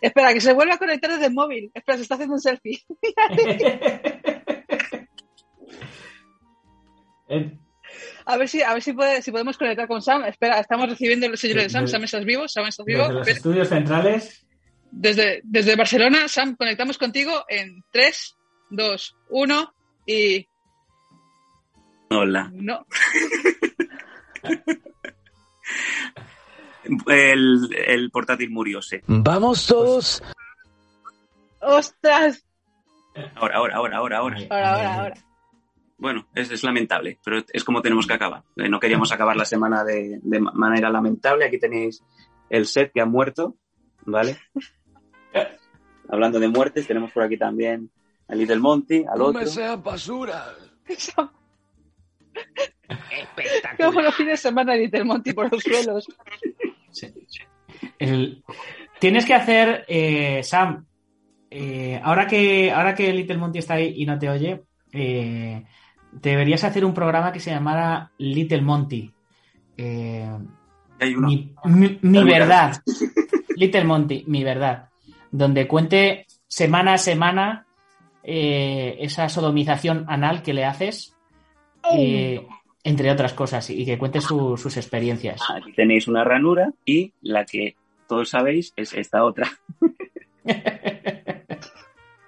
Espera, que se vuelve a conectar desde el móvil. Espera, se está haciendo un selfie. (laughs) A ver si, a ver si, puede, si podemos conectar con Sam. Espera, estamos recibiendo el señor de Sam. Sam, ¿estás vivo? Sam, ¿estás vivo? Desde los Espera. estudios centrales. Desde, desde Barcelona, Sam, conectamos contigo en 3, 2, 1 y... Hola. No. (laughs) El, el portátil murióse. Vamos todos. ¡Ostras! Ahora, ahora, ahora, ahora, ahora. Ahora, ahora, ahora. Bueno, es, es lamentable, pero es como tenemos que acabar. Eh, No queríamos acabar la semana de, de ma- manera lamentable. Aquí tenéis el set que ha muerto, ¿vale? (laughs) Hablando de muertes, tenemos por aquí también a Little Monty, al No otro. me sean basura. Espectacular. como los fines de semana de Little Monty por los suelos. (laughs) El- Tienes que hacer, eh, Sam, eh, ahora, que, ahora que Little Monty está ahí y no te oye, eh, deberías hacer un programa que se llamara Little Monty. Eh, Hay uno. mi, mi- mi Muy verdad. Little Monty, mi verdad. Donde cuente semana a semana eh, esa sodomización anal que le haces, eh, entre otras cosas, y que cuente su- sus experiencias. Aquí tenéis una ranura y la que todos sabéis es esta otra. (laughs)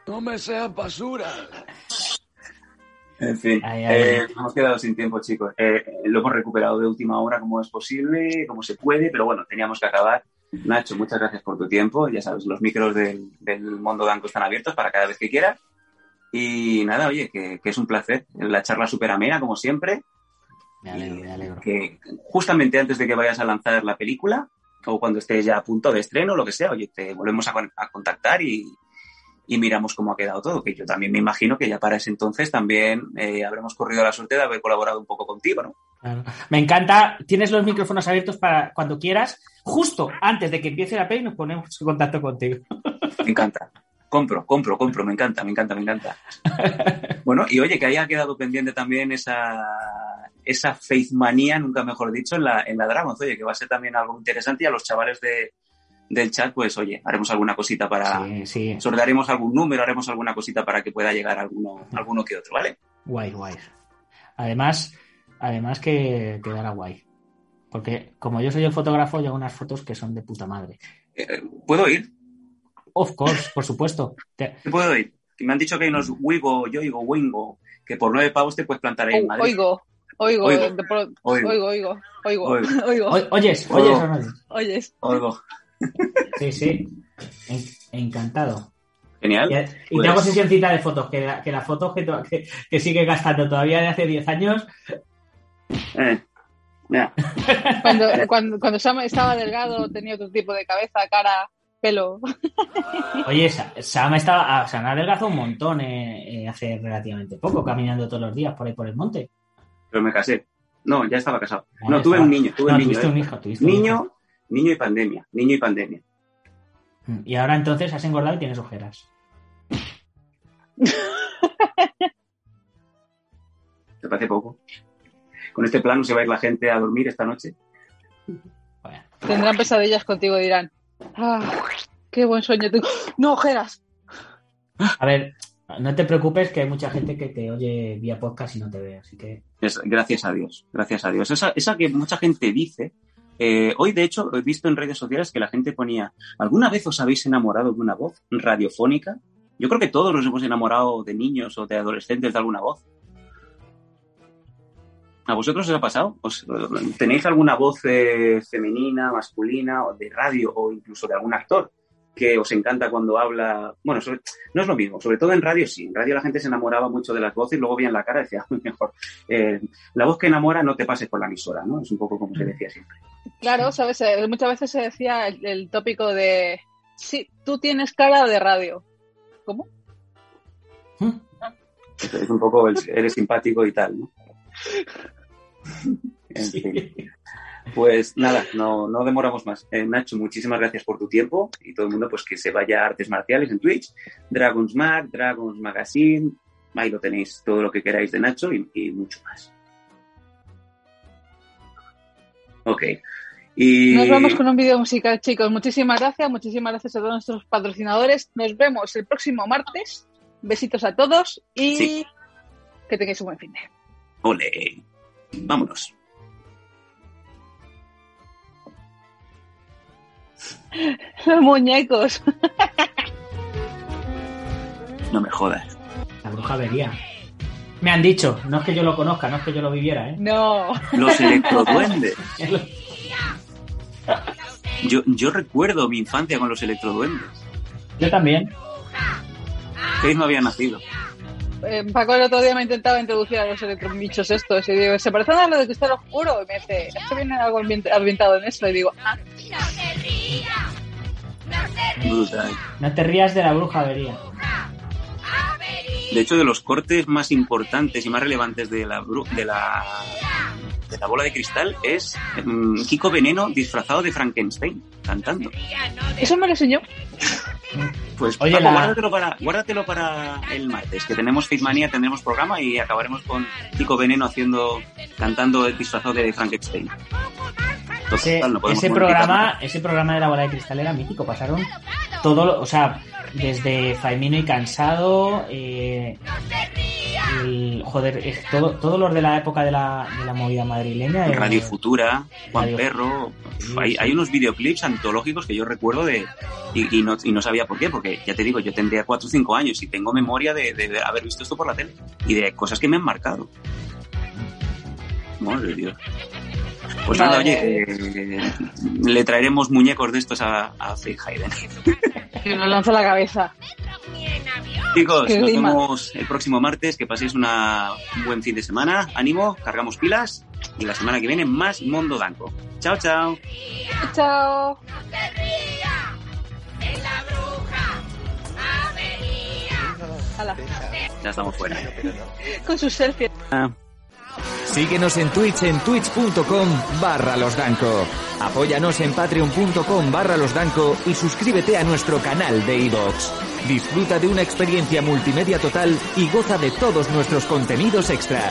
No me sean basura. En fin, Ay, ay. eh, hemos quedado sin tiempo, chicos. Eh, lo hemos recuperado de última hora como es posible, como se puede, pero bueno, teníamos que acabar. Nacho, muchas gracias por tu tiempo. Ya sabes, los micros del, del mundo danco están abiertos para cada vez que quieras. Y nada, oye, que, que es un placer. La charla súper amena, como siempre. Me alegro, me alegro. Que justamente antes de que vayas a lanzar la película, o cuando estés ya a punto de estreno, lo que sea, oye, te volvemos a, con- a contactar y, y miramos cómo ha quedado todo. Que yo también me imagino que ya para ese entonces también eh, habremos corrido la suerte de haber colaborado un poco contigo, ¿no? Claro. Me encanta. Tienes los micrófonos abiertos para cuando quieras. Justo antes de que empiece la peli nos ponemos en contacto contigo. (laughs) Me encanta. Compro, compro, compro, me encanta, me encanta, me encanta. Bueno, y oye, que haya quedado pendiente también esa, esa faith manía, nunca mejor dicho, en la, en la Dragons. Oye, que va a ser también algo interesante y a los chavales de, del chat, pues oye, haremos alguna cosita para... Sí, sí. Sortearemos algún número, haremos alguna cosita para que pueda llegar alguno, alguno que otro, ¿vale? Guay, guay. Además, además que quedará guay. Porque como yo soy el fotógrafo, yo hago unas fotos que son de puta madre. Eh, ¿Puedo ir? Of course, por supuesto. Te- ¿Te (laughs) puedo ir? Me han dicho que hay unos Wigo, Yoigo, Wingo, que por nueve pavos te puedes plantar ahí en O- Madrid. Oigo, oigo, Oigo. de pro- Oigo. oigo, oigo, oigo, Oigo. oigo, O- oyes, oyes o oyes? oyes. Oigo. Sí, sí. En- encantado. Genial. Y, y Pues- te hago sesioncita de fotos, que la, que la foto que, que, que sigue gastando todavía de hace 10 años. Eh. (laughs) Cuando, cuando, cuando Sam estaba delgado, tenía otro tipo de cabeza, cara, pelo. Oye, Sa- Sam estaba, ah, Sam ha adelgazado un montón eh, eh, hace relativamente poco, caminando todos los días por ahí por el monte. Pero me casé. No, ya estaba casado. Ah, No, tuve un niño, tuve No, un niño. tuviste eh. un hijo, tuviste un hijo. Niño, niño y pandemia. Niño y pandemia. Mm, Y ahora entonces has engordado y tienes ojeras. (laughs) ¿Te parece poco? Con este plano se va a ir la gente a dormir esta noche. Bueno, Tendrán pesadillas contigo, dirán. Ah, qué buen sueño tengo. No, ojeras. a ver, no te preocupes que hay mucha gente que te oye vía podcast y no te ve, así que gracias a Dios, gracias a Dios. Esa, esa que mucha gente dice. eh, hoy, de hecho, he visto en redes sociales que la gente ponía, ¿alguna vez os habéis enamorado de una voz radiofónica? Yo creo que todos nos hemos enamorado de niños o de adolescentes de alguna voz. ¿A vosotros os ha pasado? ¿Os- ¿Tenéis alguna voz eh, femenina, masculina, o de radio o incluso de algún actor que os encanta cuando habla? Bueno, sobre- no es lo mismo, sobre todo en radio sí. En radio la gente se enamoraba mucho de las voces y luego veían la cara y decía, (laughs) mejor, eh, la voz que enamora no te pases por la emisora, ¿no? Es un poco como se decía siempre. Claro, sabes, Eh, muchas veces se decía el, el tópico de sí, tú tienes cara de radio. ¿Cómo? ¿Mm? Es un poco, el- eres simpático y tal, ¿no? (laughs) En Sí. fin. Pues nada, no, no demoramos más. Eh, Nacho, muchísimas gracias por tu tiempo y todo el mundo pues que se vaya a Artes Marciales en Twitch, Dragons Mag, Dragons Magazine, ahí lo tenéis todo lo que queráis de Nacho y, y mucho más. Ok. Y... Nos vamos con un vídeo musical, chicos. Muchísimas gracias, muchísimas gracias a todos nuestros patrocinadores. Nos vemos el próximo martes. Besitos a todos y Sí. que tengáis un buen fin de. Ole. Vámonos. Los muñecos. No me jodas. La bruja vería. Me han dicho, no es que yo lo conozca, no es que yo lo viviera, ¿eh? No. Los electroduendes. (laughs) Yo, yo recuerdo mi infancia con los electroduendes. Yo también. Faith no había nacido. Eh, Paco el otro día me intentaba introducir a los electrobichos estos y digo, se parecen a lo de cristal oscuro. Y me dice, es que viene algo ambient- ambientado en eso. Y digo, ah, Brutal. No te rías de la bruja vería. De hecho, de los cortes más importantes y más relevantes de la, bru- de la, de la bola de cristal es mm, Kiko Veneno disfrazado de Frankenstein, cantando. eso me lo enseñó. Pues Oye, Paco, la- guárdatelo, para, guárdatelo para el martes, que tenemos Faithmania, tendremos programa y acabaremos con Kiko Veneno haciendo, cantando disfrazado de Frankenstein. Total, Ese, no programa, ese programa de la bola de cristal era mítico. Pasaron todo, lo- o sea, desde Faimino y Cansado, eh, el- joder, es todo, todos los de la época de la, de la movida madrileña. eh, Radio Futura, Juan Radio- Perro. Hay, unos videoclips antológicos que yo recuerdo de. Y, y no, y no sabía por qué, porque ya te digo, yo tendría 4 o 5 años y tengo memoria de, de- de haber visto esto por la tele y de cosas que me han marcado. Madre de Dios. Pues nada, oye, eh, le traeremos muñecos de estos a, a Faith Hayden. Y nos lanza la cabeza. Chicos, Qué nos rima. vemos el próximo martes. Que paséis una, un buen fin de semana. Ánimo, cargamos pilas. Y la semana que viene, más Mondo Danco. Chao, chao. Chao. Ya estamos fuera. con su selfie. Síguenos en Twitch en twitch.com barra losdanco. Apóyanos en patreon.com barra losdanco y suscríbete a nuestro canal de iVoox. Disfruta de una experiencia multimedia total y goza de todos nuestros contenidos extra.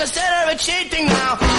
Consider it cheating now.